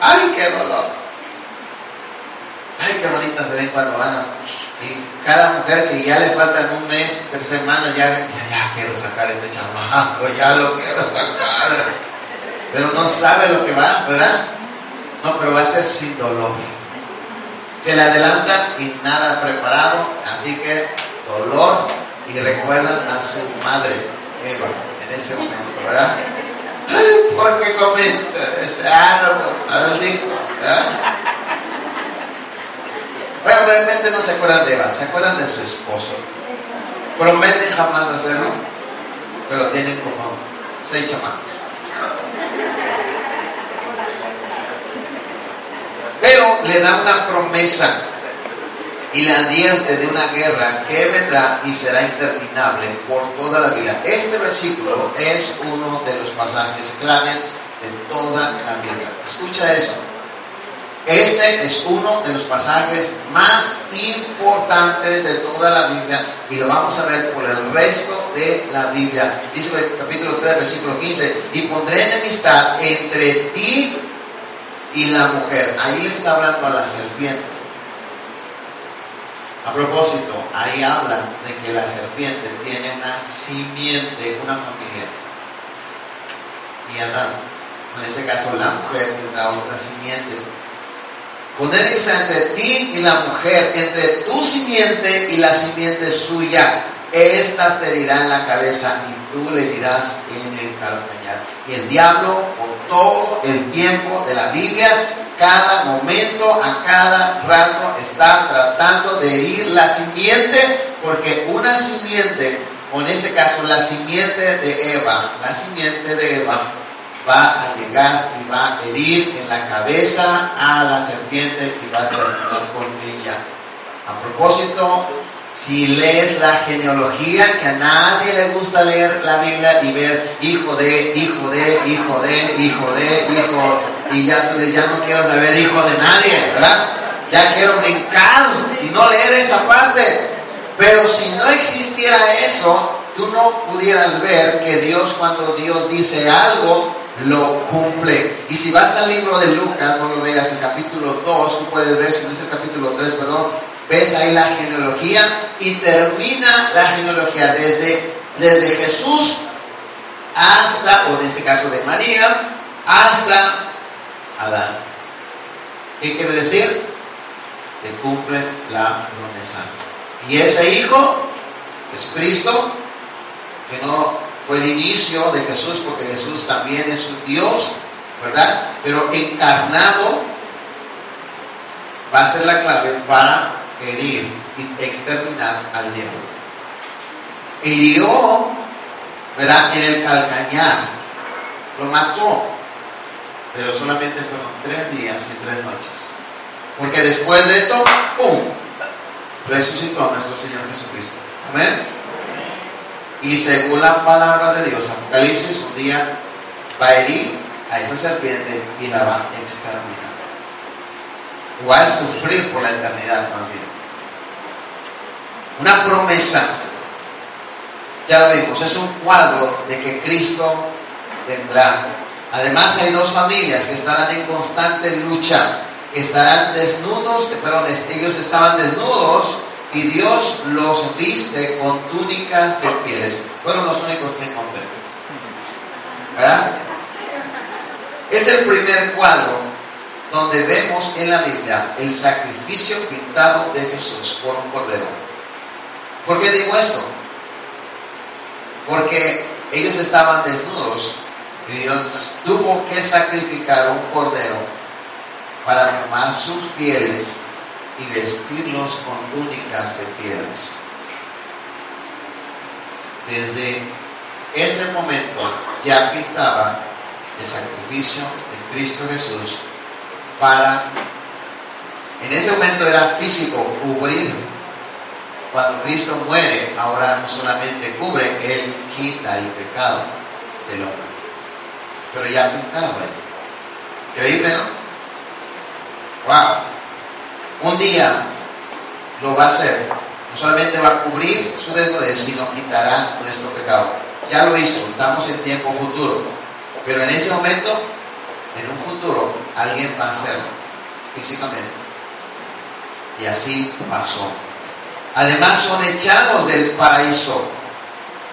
¡Ay, qué dolor! ¡Ay, qué bonitas se ven cuando van. Y cada mujer que ya le faltan un mes, tres semanas, ya, ya, ya quiero sacar este chamaco, ya lo quiero sacar. Pero no sabe lo que va, ¿verdad? No, pero va a ser sin dolor. Se le adelanta y nada preparado, así que dolor y recuerdan a su madre, Eva, ese momento, ¿verdad? Ay, ¿por qué comiste ese árbol? Maldito, ¿verdad? Bueno, realmente no se acuerdan de Eva, se acuerdan de su esposo. Prometen jamás hacerlo, pero tienen como seis chamacos. Pero le da una promesa y le advierte de una guerra que vendrá y será interminable por toda la vida. Este versículo es uno de los pasajes claves de toda la Biblia. Escucha eso. Este es uno de los pasajes más importantes de toda la Biblia y lo vamos a ver por el resto de la Biblia. Dice el capítulo 3, versículo 15, y pondré enemistad entre ti y la mujer. Ahí le está hablando a la serpiente. A propósito, ahí habla de que la serpiente tiene una simiente, una familia. Y Adán, en este caso la mujer, tendrá otra simiente. Poner entre ti y la mujer, entre tu simiente y la simiente suya. Esta te herirá en la cabeza y tú le dirás en el calcañar. Y el diablo, por todo el tiempo de la Biblia, cada momento, a cada rato, está tratando de herir la simiente, porque una simiente, o en este caso la simiente de Eva, la simiente de Eva, va a llegar y va a herir en la cabeza a la serpiente y va a terminar con ella. A propósito, si lees la genealogía, que a nadie le gusta leer la Biblia y ver hijo de, hijo de, hijo de, hijo de, hijo, y ya, ya no quiero saber hijo de nadie, ¿verdad? Ya quiero brincar y no leer esa parte. Pero si no existiera eso, tú no pudieras ver que Dios cuando Dios dice algo, lo cumple. Y si vas al libro de Lucas, no lo veas, el capítulo 2, tú puedes ver, si no es el capítulo 3, perdón, ves ahí la genealogía y termina la genealogía desde, desde Jesús hasta, o en este caso de María, hasta Adán. ¿Qué quiere decir? Que cumple la promesa. Y ese hijo es Cristo, que no fue el inicio de Jesús, porque Jesús también es un Dios, ¿verdad? Pero encarnado va a ser la clave para herir y exterminar al diablo. Hirió, ¿verdad? En el calcañar, lo mató, pero solamente fueron tres días y tres noches. Porque después de esto, ¡pum! Resucitó nuestro Señor Jesucristo. Amén. Y según la palabra de Dios, Apocalipsis, un día va a herir a esa serpiente y la va a exterminar. Va a sufrir por la eternidad más bien. Una promesa, ya lo vimos, es un cuadro de que Cristo vendrá. Además hay dos familias que estarán en constante lucha, estarán desnudos, perdón, ellos estaban desnudos y Dios los viste con túnicas de pieles. Fueron los únicos que encontré. ¿Verdad? Es el primer cuadro donde vemos en la Biblia el sacrificio pintado de Jesús por un cordero. ¿Por qué digo esto? Porque ellos estaban desnudos y Dios tuvo que sacrificar un cordero para tomar sus pieles y vestirlos con túnicas de pieles. Desde ese momento ya pintaba el sacrificio de Cristo Jesús para, en ese momento era físico, cubrir. Cuando Cristo muere, ahora no solamente cubre, Él quita el pecado del hombre. Pero ya pintado ahí. Increíble, ¿no? ¡Wow! Un día lo va a hacer. No solamente va a cubrir su desnudez, sino quitará nuestro pecado. Ya lo hizo, estamos en tiempo futuro. Pero en ese momento, en un futuro, alguien va a hacerlo físicamente. Y así pasó. Además son echados del paraíso.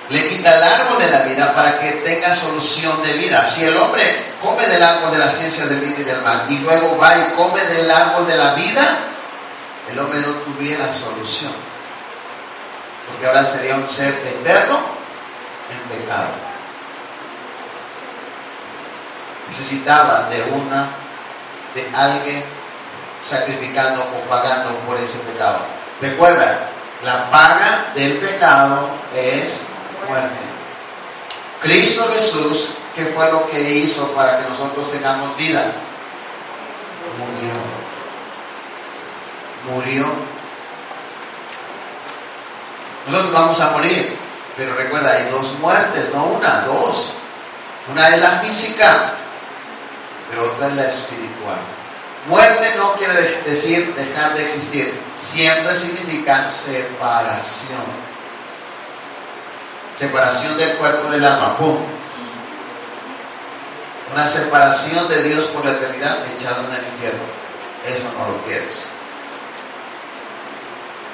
Le quita el árbol de la vida para que tenga solución de vida. Si el hombre come del árbol de la ciencia del bien y del mal y luego va y come del árbol de la vida, el hombre no tuviera solución. Porque ahora sería un ser eterno en pecado. Necesitaba de una, de alguien sacrificando o pagando por ese pecado. Recuerda, la paga del pecado es muerte. Cristo Jesús, ¿qué fue lo que hizo para que nosotros tengamos vida? Murió murió. Nosotros vamos a morir, pero recuerda, hay dos muertes, no una, dos. Una es la física, pero otra es la espiritual. Muerte no quiere decir dejar de existir, siempre significa separación. Separación del cuerpo del alma. Una separación de Dios por la eternidad echado en el infierno. Eso no lo quieres.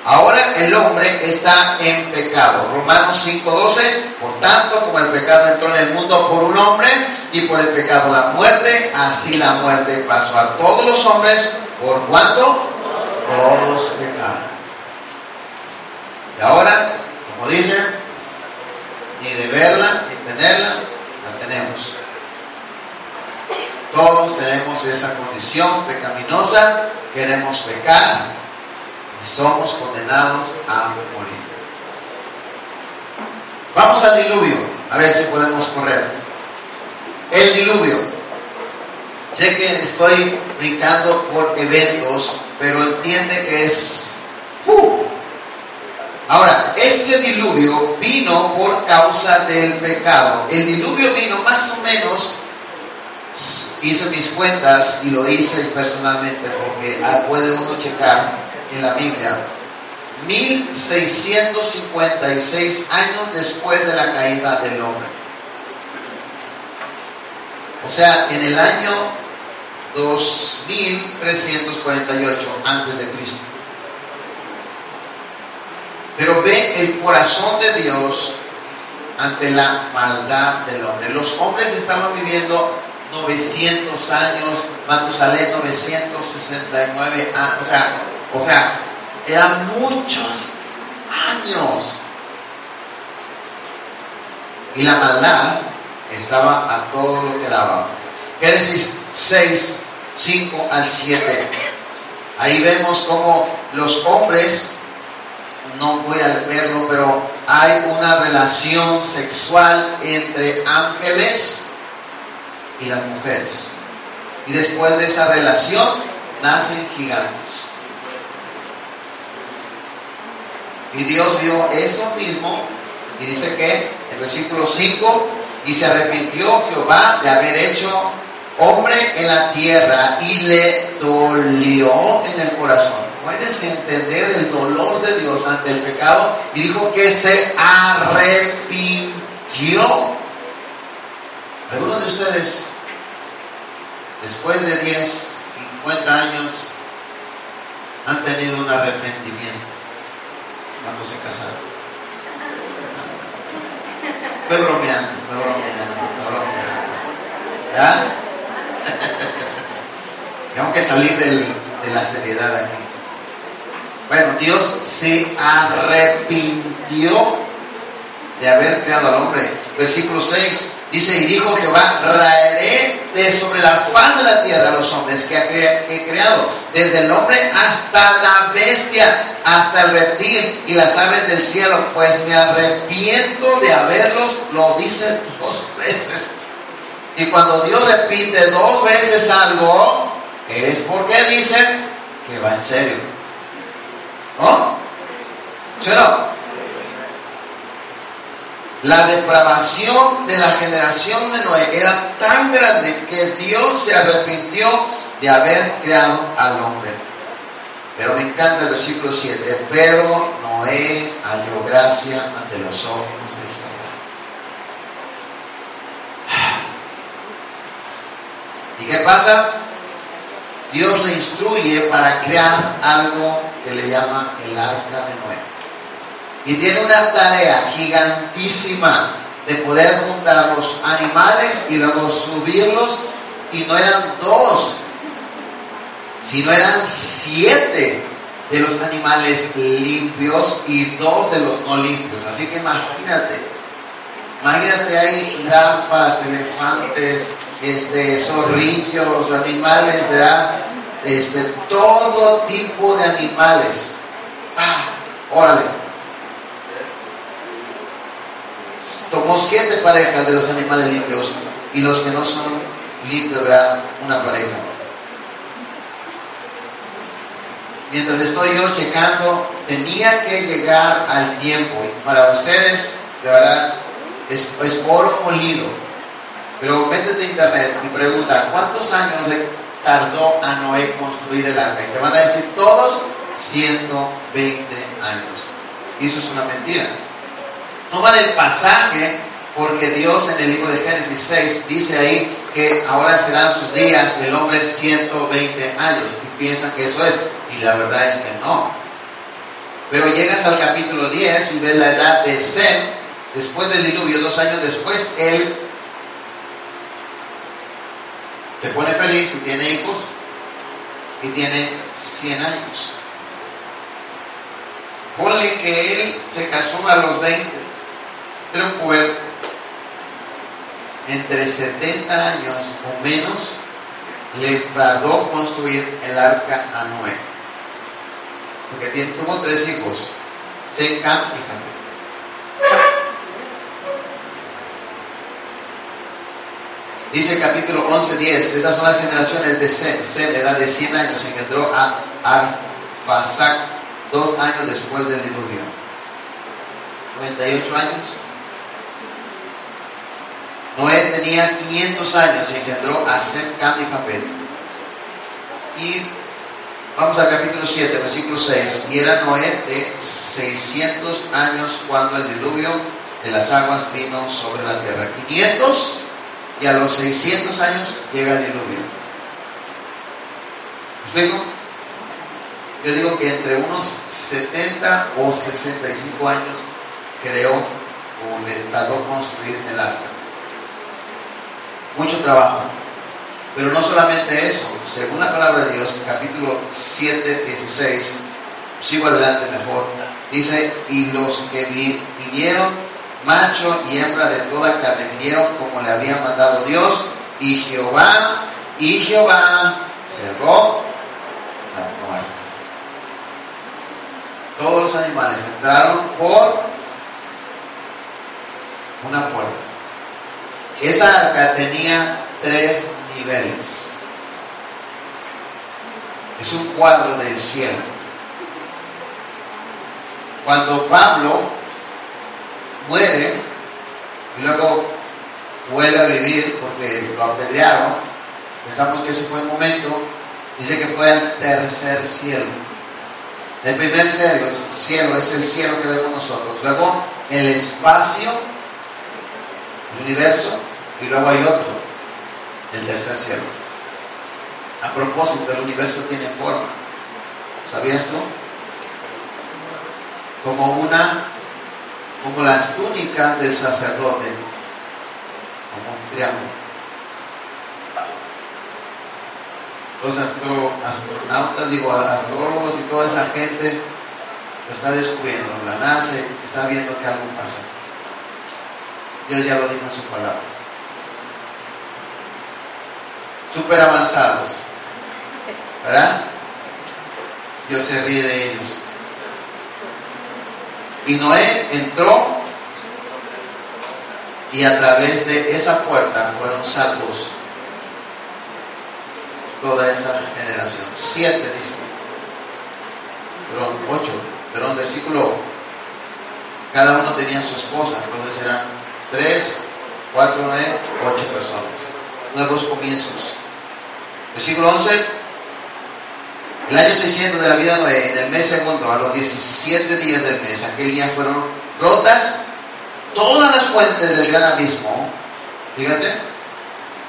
Ahora el hombre está en pecado. Romanos 5:12, por tanto, como el pecado entró en el mundo por un hombre y por el pecado la muerte, así la muerte pasó a todos los hombres por cuanto todos pecaron. Y ahora, como dicen, ni de verla ni tenerla, la tenemos. Todos tenemos esa condición pecaminosa, queremos pecar somos condenados a morir. Vamos al diluvio, a ver si podemos correr. El diluvio. Sé que estoy brincando por eventos, pero entiende que es... ¡uh! Ahora, este diluvio vino por causa del pecado. El diluvio vino más o menos hice mis cuentas y lo hice personalmente porque puede uno checar en la Biblia. 1656 años después de la caída del hombre. O sea, en el año 2348 antes de Cristo. Pero ve el corazón de Dios ante la maldad del hombre. Los hombres estaban viviendo 900 años, Matusalén 969 años, o sea, o sea, eran muchos años. Y la maldad estaba a todo lo que daba. Génesis 6, 5 al 7. Ahí vemos cómo los hombres, no voy a verlo, pero hay una relación sexual entre ángeles y las mujeres. Y después de esa relación nacen gigantes. Y Dios vio eso mismo y dice que en versículo 5, y se arrepintió Jehová de haber hecho hombre en la tierra y le dolió en el corazón. Puedes entender el dolor de Dios ante el pecado y dijo que se arrepintió. Algunos de ustedes, después de 10, 50 años, han tenido un arrepentimiento cuando se casaron. Estoy bromeando, estoy bromeando, estoy bromeando. ¿Ya? Tengo que salir de la seriedad aquí. Bueno, Dios se arrepintió de haber creado al hombre. Versículo 6 dice, y dijo Jehová, raeré de sobre la faz de la tierra a los hombres que he creado, desde el hombre hasta la bestia, hasta el reptil y las aves del cielo, pues me arrepiento de haberlos, lo dice dos veces. Y cuando Dios repite dos veces algo, es porque dice que va en serio. ¿No? ¿Sí o no? La depravación de la generación de Noé era tan grande que Dios se arrepintió de haber creado al hombre. Pero me encanta el versículo 7. Pero Noé halló gracia ante los ojos de Jehová. ¿Y qué pasa? Dios le instruye para crear algo que le llama el arca de Noé. Y tiene una tarea gigantísima de poder juntar los animales y luego subirlos. Y no eran dos, sino eran siete de los animales limpios y dos de los no limpios. Así que imagínate, imagínate hay jirafas, elefantes, este, zorrillos, animales, ¿verdad? Este, todo tipo de animales. Ah, órale tomó siete parejas de los animales limpios y los que no son limpios, vean una pareja. Mientras estoy yo checando, tenía que llegar al tiempo. Y para ustedes, de verdad, es, es oro molido. Pero métete a internet y pregunta, ¿cuántos años le tardó a Noé construir el arca? Y te van a decir todos 120 años. Y eso es una mentira. Toma el pasaje porque Dios en el libro de Génesis 6 dice ahí que ahora serán sus días el hombre 120 años y piensan que eso es y la verdad es que no. Pero llegas al capítulo 10 y ves la edad de Sem, después del diluvio, dos años después, él se pone feliz y tiene hijos y tiene 100 años. Ponle que él se casó a los 20, un entre 70 años o menos le tardó construir el arca a Noé. Porque tiene, tuvo tres hijos, Sem, Cam y Jafet. Dice el capítulo 11, 10, estas son las generaciones de Sem. Sem, edad de 100 años, engendró a Arfasac dos años después del diluvio. 98 años. Noé tenía 500 años y engendró a Sem, Cam y Jafet. Y vamos al capítulo 7, versículo 6. Y era Noé de 600 años cuando el diluvio de las aguas vino sobre la tierra. 500 y a los 600 años llega el diluvio. ¿Me explico? Yo digo que entre unos 70 o 65 años creó o le tardó construir el arca. Mucho trabajo. Pero no solamente eso, según la palabra de Dios, capítulo 7, 16, sigo adelante mejor, dice, y los que vinieron macho y hembra de toda carne vinieron como le había mandado Dios, y Jehová, y Jehová cerró la puerta. Todos los animales entraron por una puerta. Esa arca tenía tres niveles. Es un cuadro del cielo. Cuando Pablo muere y luego vuelve a vivir porque lo apedrearon, pensamos que ese fue el momento, dice que fue al tercer cielo. El primer cielo, cielo es el cielo que vemos nosotros, luego el espacio, el universo, y luego hay otro, el tercer cielo. A propósito, el universo tiene forma. ¿Sabías tú? Como una como las túnicas del sacerdote, como un triángulo. Los astro, astronautas, digo, astrólogos y toda esa gente lo está descubriendo. La NASA está viendo que algo pasa. Dios ya lo dijo en su palabra. Súper avanzados. ¿Verdad? Dios se ríe de ellos. Y Noé entró y a través de esa puerta fueron salvos toda esa generación. Siete, dice. Perdón, ocho. Perdón, versículo. Cada uno tenía su esposa, entonces eran tres, cuatro, nueve, ocho personas. Nuevos comienzos. Versículo 11. El año 600 de la vida de en el mes segundo, a los 17 días del mes, aquel día fueron rotas todas las fuentes del gran abismo, fíjate,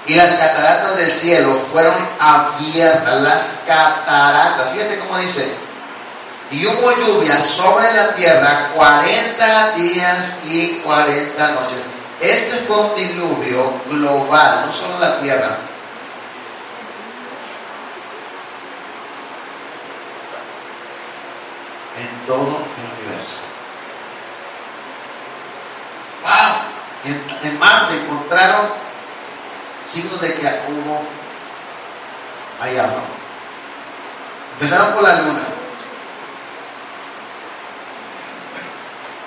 y las cataratas del cielo fueron abiertas, las cataratas, fíjate cómo dice, y hubo lluvia sobre la tierra 40 días y 40 noches. Este fue un diluvio global, no solo la tierra, en todo el universo. ¡Wow! En, Marte encontraron signos de que hubo hay agua. Empezaron por la luna.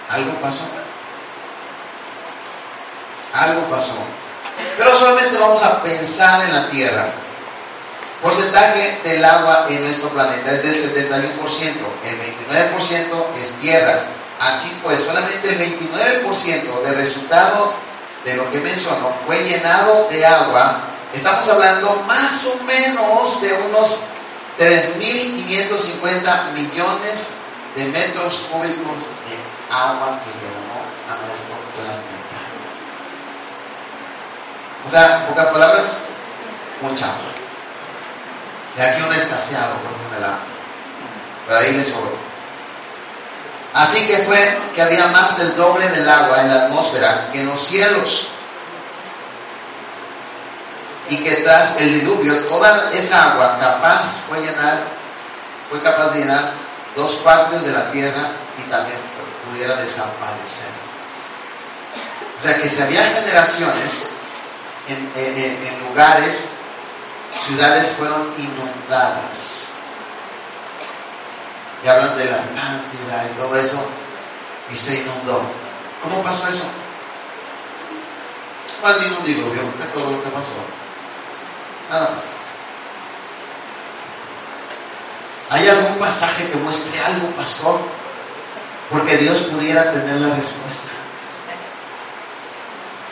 Algo pasó. Algo pasó. Pero solamente vamos a pensar en la Tierra. Porcentaje del agua en nuestro planeta es del 71%, el 29% es tierra. Así pues, solamente el 29% del resultado de lo que menciono fue llenado de agua. Estamos hablando más o menos de unos 3.550 millones de metros cúbicos de agua que llenó a nuestro planeta. O sea, en pocas palabras, mucha agua. De aquí un escaseado, pues, un helado. Pero ahí le sobró. Así que fue que había más del doble del agua en la atmósfera que en los cielos. Y que tras el diluvio toda esa agua capaz fue llenar, fue capaz de llenar dos partes de la tierra y también pudiera desaparecer. O sea que si había generaciones en, en lugares, ciudades fueron inundadas y hablan de la cantidad y todo eso, y se inundó. ¿Cómo pasó eso? Más vino un diluvio de todo lo que pasó. Nada más. ¿Hay algún pasaje que muestre algo, pastor? Porque Dios pudiera tener la respuesta.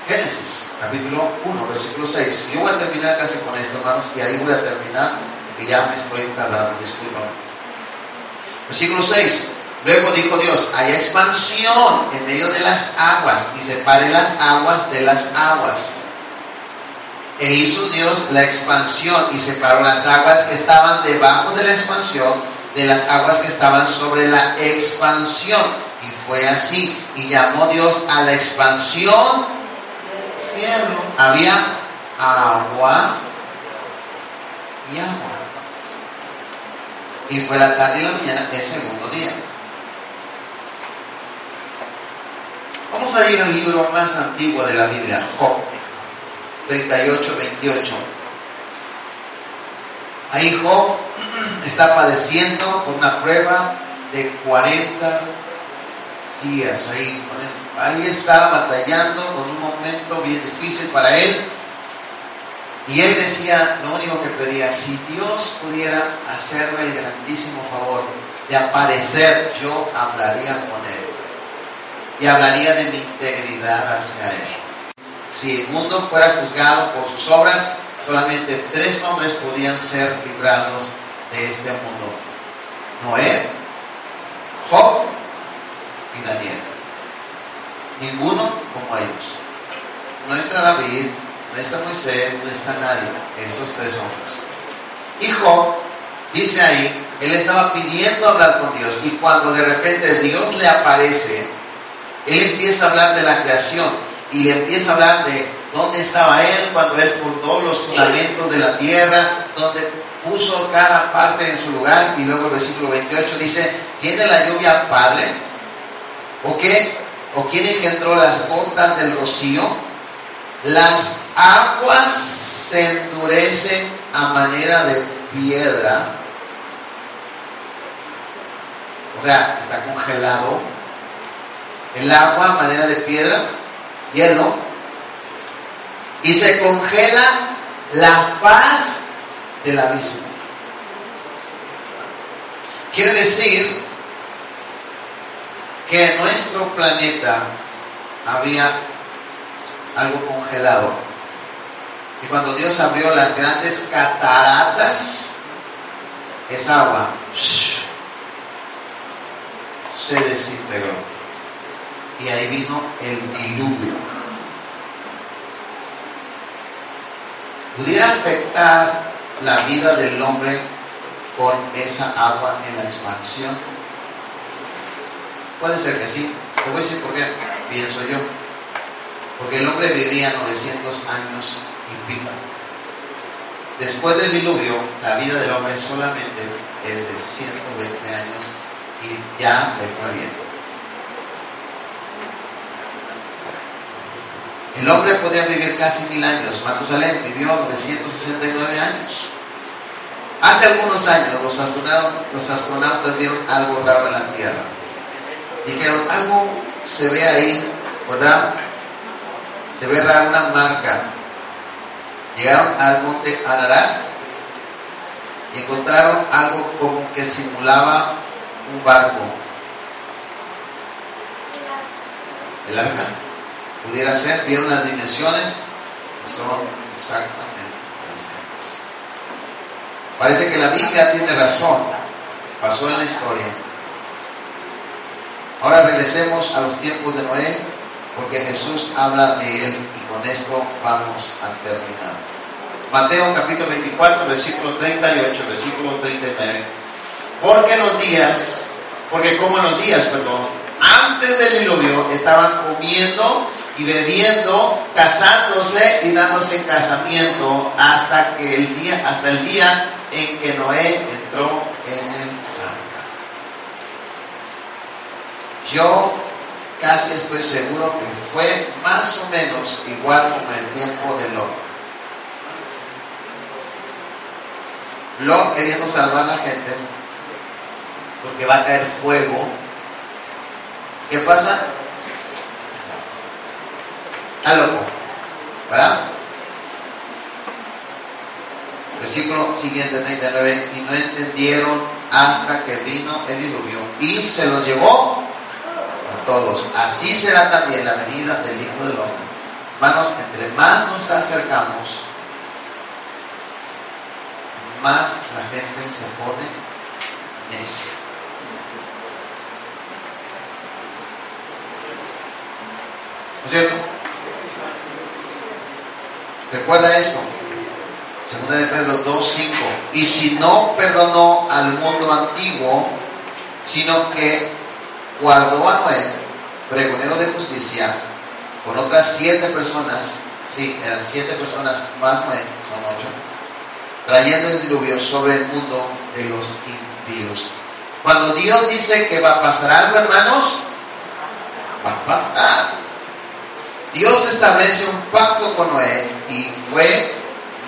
Génesis, capítulo 1, versículo 6. Yo voy a terminar casi con esto, hermanos, y ahí voy a terminar, porque ya me estoy tardando, discúlpame. Versículo 6. Luego dijo Dios, hay expansión en medio de las aguas y separe las aguas de las aguas. E hizo Dios la expansión y separó las aguas que estaban debajo de la expansión de las aguas que estaban sobre la expansión. Y fue así. Y llamó Dios a la expansión Había agua y agua y fue la tarde y la mañana del segundo día. Vamos a ir al libro más antiguo de la Biblia, Job 38, 28. Ahí Job está padeciendo por una prueba de 40 días. Ahí, ahí está batallando con un momento bien difícil para él y él decía, lo único que pedía, si Dios pudiera hacerme el grandísimo favor de aparecer, yo hablaría con él. Y hablaría de mi integridad hacia él. Si el mundo fuera juzgado por sus obras, solamente tres hombres podían ser librados de este mundo. Noé, Job y Daniel. Ninguno como ellos. No está David, no está Moisés, no está nadie, esos tres hombres. Hijo, dice ahí, él estaba pidiendo hablar con Dios y cuando de repente Dios le aparece, él empieza a hablar de la creación y le empieza a hablar de dónde estaba él cuando él fundó los fundamentos de la tierra, donde puso cada parte en su lugar y luego el versículo 28 dice, ¿tiene la lluvia padre? ¿O qué? ¿O quién engendró las gotas del rocío? Las aguas se endurecen a manera de piedra. O sea, está congelado. El agua a manera de piedra, hielo. Y se congela la faz del abismo. Quiere decir que en nuestro planeta había algo congelado. Y cuando Dios abrió las grandes cataratas, esa agua se desintegró. Y ahí vino el diluvio. ¿Pudiera afectar la vida del hombre con esa agua en la expansión? Puede ser que sí. Te voy a decir por qué pienso yo. Porque el hombre vivía 900 años y pico. Después del diluvio, la vida del hombre solamente es de 120 años y ya le fue bien. El hombre podía vivir casi mil años. Matusalén vivió 969 años. Hace algunos años los astronautas, los astronautas vieron algo raro en la Tierra. Dijeron, algo se ve ahí, ¿verdad? se ve rara una marca. Llegaron al monte Ararat y encontraron algo como que simulaba un barco. El arca pudiera ser, vieron las dimensiones, son exactamente las mismas. Parece que la Biblia tiene razón, pasó en la historia. Ahora regresemos a los tiempos de Noé porque Jesús habla de él y con esto vamos a terminar. Mateo capítulo 24, versículo 38, versículo 39. Porque en los días Porque como en los días, perdón, antes del diluvio estaban comiendo y bebiendo, casándose y dándose en casamiento hasta que el día, hasta el día en que Noé entró en el arca. Yo casi estoy seguro que fue más o menos igual como el tiempo de Lot. Lot queriendo salvar a la gente porque va a caer fuego. ¿Qué pasa? Está loco, ¿verdad? Versículo siguiente, 39, y no entendieron hasta que vino el diluvio y se los llevó todos. Así será también la venida del Hijo del Hombre. Hermanos, entre más nos acercamos, más la gente se pone necia. ¿No es cierto? Recuerda esto. Segunda de Pedro 2.5. Y si no perdonó al mundo antiguo, sino que guardó a Noé, pregonero de justicia, con otras siete personas, sí, eran siete personas más Noé, son ocho, trayendo el diluvio sobre el mundo de los impíos. Cuando Dios dice que va a pasar algo, hermanos, va a pasar. Dios establece un pacto con Noé y fue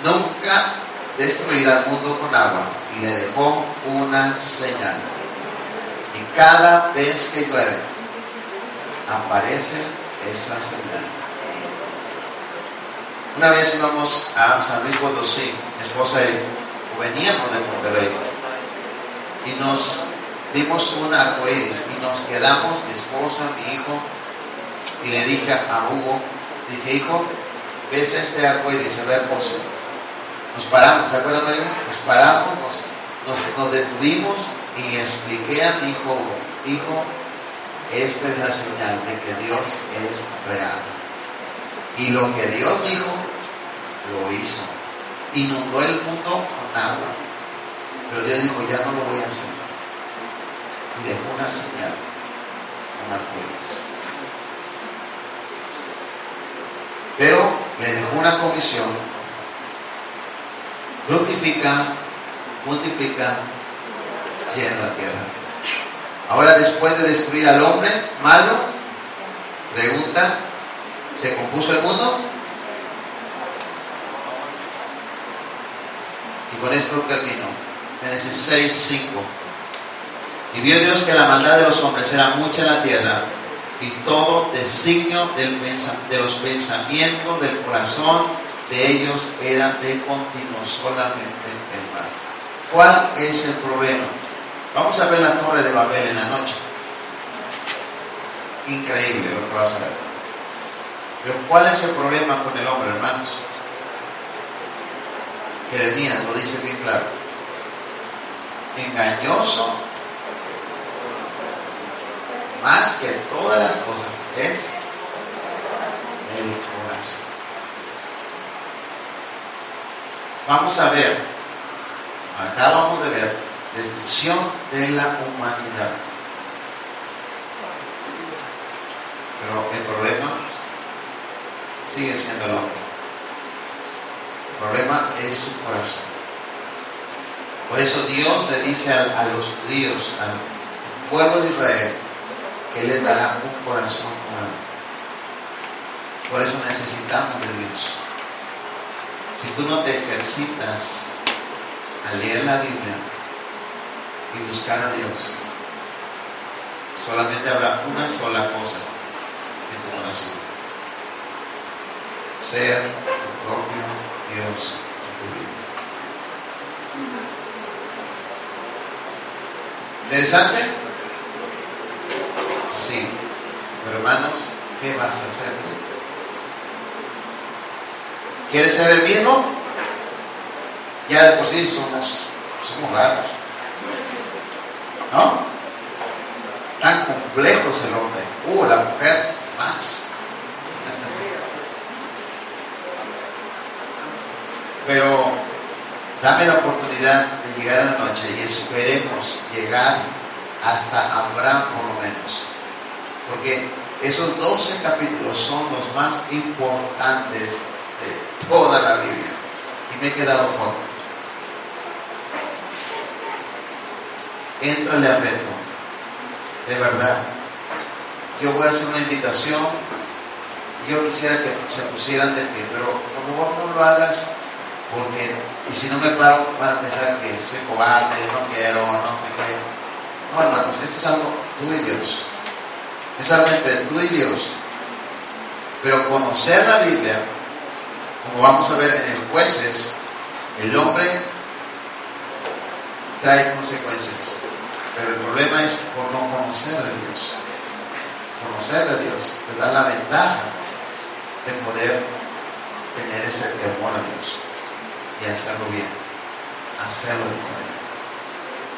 nunca destruir al mundo con agua y le dejó una señal. Y cada vez que llueve aparece esa señal. Una vez íbamos a San Luis Potosí, mi esposa y yo, veníamos de Monterrey y nos vimos un arco iris y nos quedamos, mi esposa, mi hijo, y le dije a Hugo, dije, hijo, ves este arco iris, se ve hermoso. Nos paramos, ¿se acuerdan? Nos paramos, nos, nos, detuvimos y expliqué a mi hijo, hijo, esta es la señal de que Dios es real. Y lo que Dios dijo, lo hizo. Inundó el mundo con agua. Pero Dios dijo, ya no lo voy a hacer. Y dejó una señal, un arcoíris. Pero le dejó una comisión. Fructifica, multiplica, cierra la tierra. Ahora después de destruir al hombre malo, pregunta, ¿se compuso el mundo? Y con esto termino. Génesis 6, 5. Y vio Dios que la maldad de los hombres era mucha en la tierra y todo designio de los pensamientos del corazón de ellos era de continuo solamente. ¿Cuál es el problema? Vamos a ver la torre de Babel en la noche. Increíble lo que vas a ver. Pero ¿cuál es el problema con el hombre, hermanos? Jeremías lo dice bien claro. Engañoso más que todas las cosas es el corazón. Vamos a ver, acá vamos a ver destrucción de la humanidad. Pero el problema sigue siendo el hombre. El problema es su corazón. Por eso Dios le dice a, a los judíos, al pueblo de Israel, que les dará un corazón nuevo. Por eso necesitamos de Dios. Si tú no te ejercitas a leer la Biblia y buscar a Dios, solamente habrá una sola cosa en tu corazón. Ser tu propio Dios en tu vida. ¿Interesante? Sí. Pero hermanos, ¿qué vas a hacer? ¿Quieres ser el mismo? Ya de por sí somos, somos raros. ¿No? Tan complejos el hombre. Uh, la mujer más. Pero dame la oportunidad de llegar a la noche y esperemos llegar hasta Abraham por lo menos. Porque esos 12 capítulos son los más importantes de toda la Biblia. Y me he quedado corto. Éntrale a Beto. De verdad. Yo voy a hacer una invitación. Yo quisiera que se pusieran de pie, pero por favor no lo hagas porque, y si no me paro, van a pensar que soy cobarde, no quiero, no sé qué. No, hermanos, esto es algo tú y Dios. Es algo entre tú y Dios. Pero conocer la Biblia, como vamos a ver en el jueces, el hombre trae consecuencias. Pero el problema es por no conocer de Dios. Conocer de Dios te da la ventaja de poder tener ese temor a Dios y hacerlo bien, hacerlo diferente.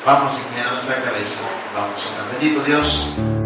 Vamos a inclinar nuestra cabeza, vamos a orar. Bendito Dios.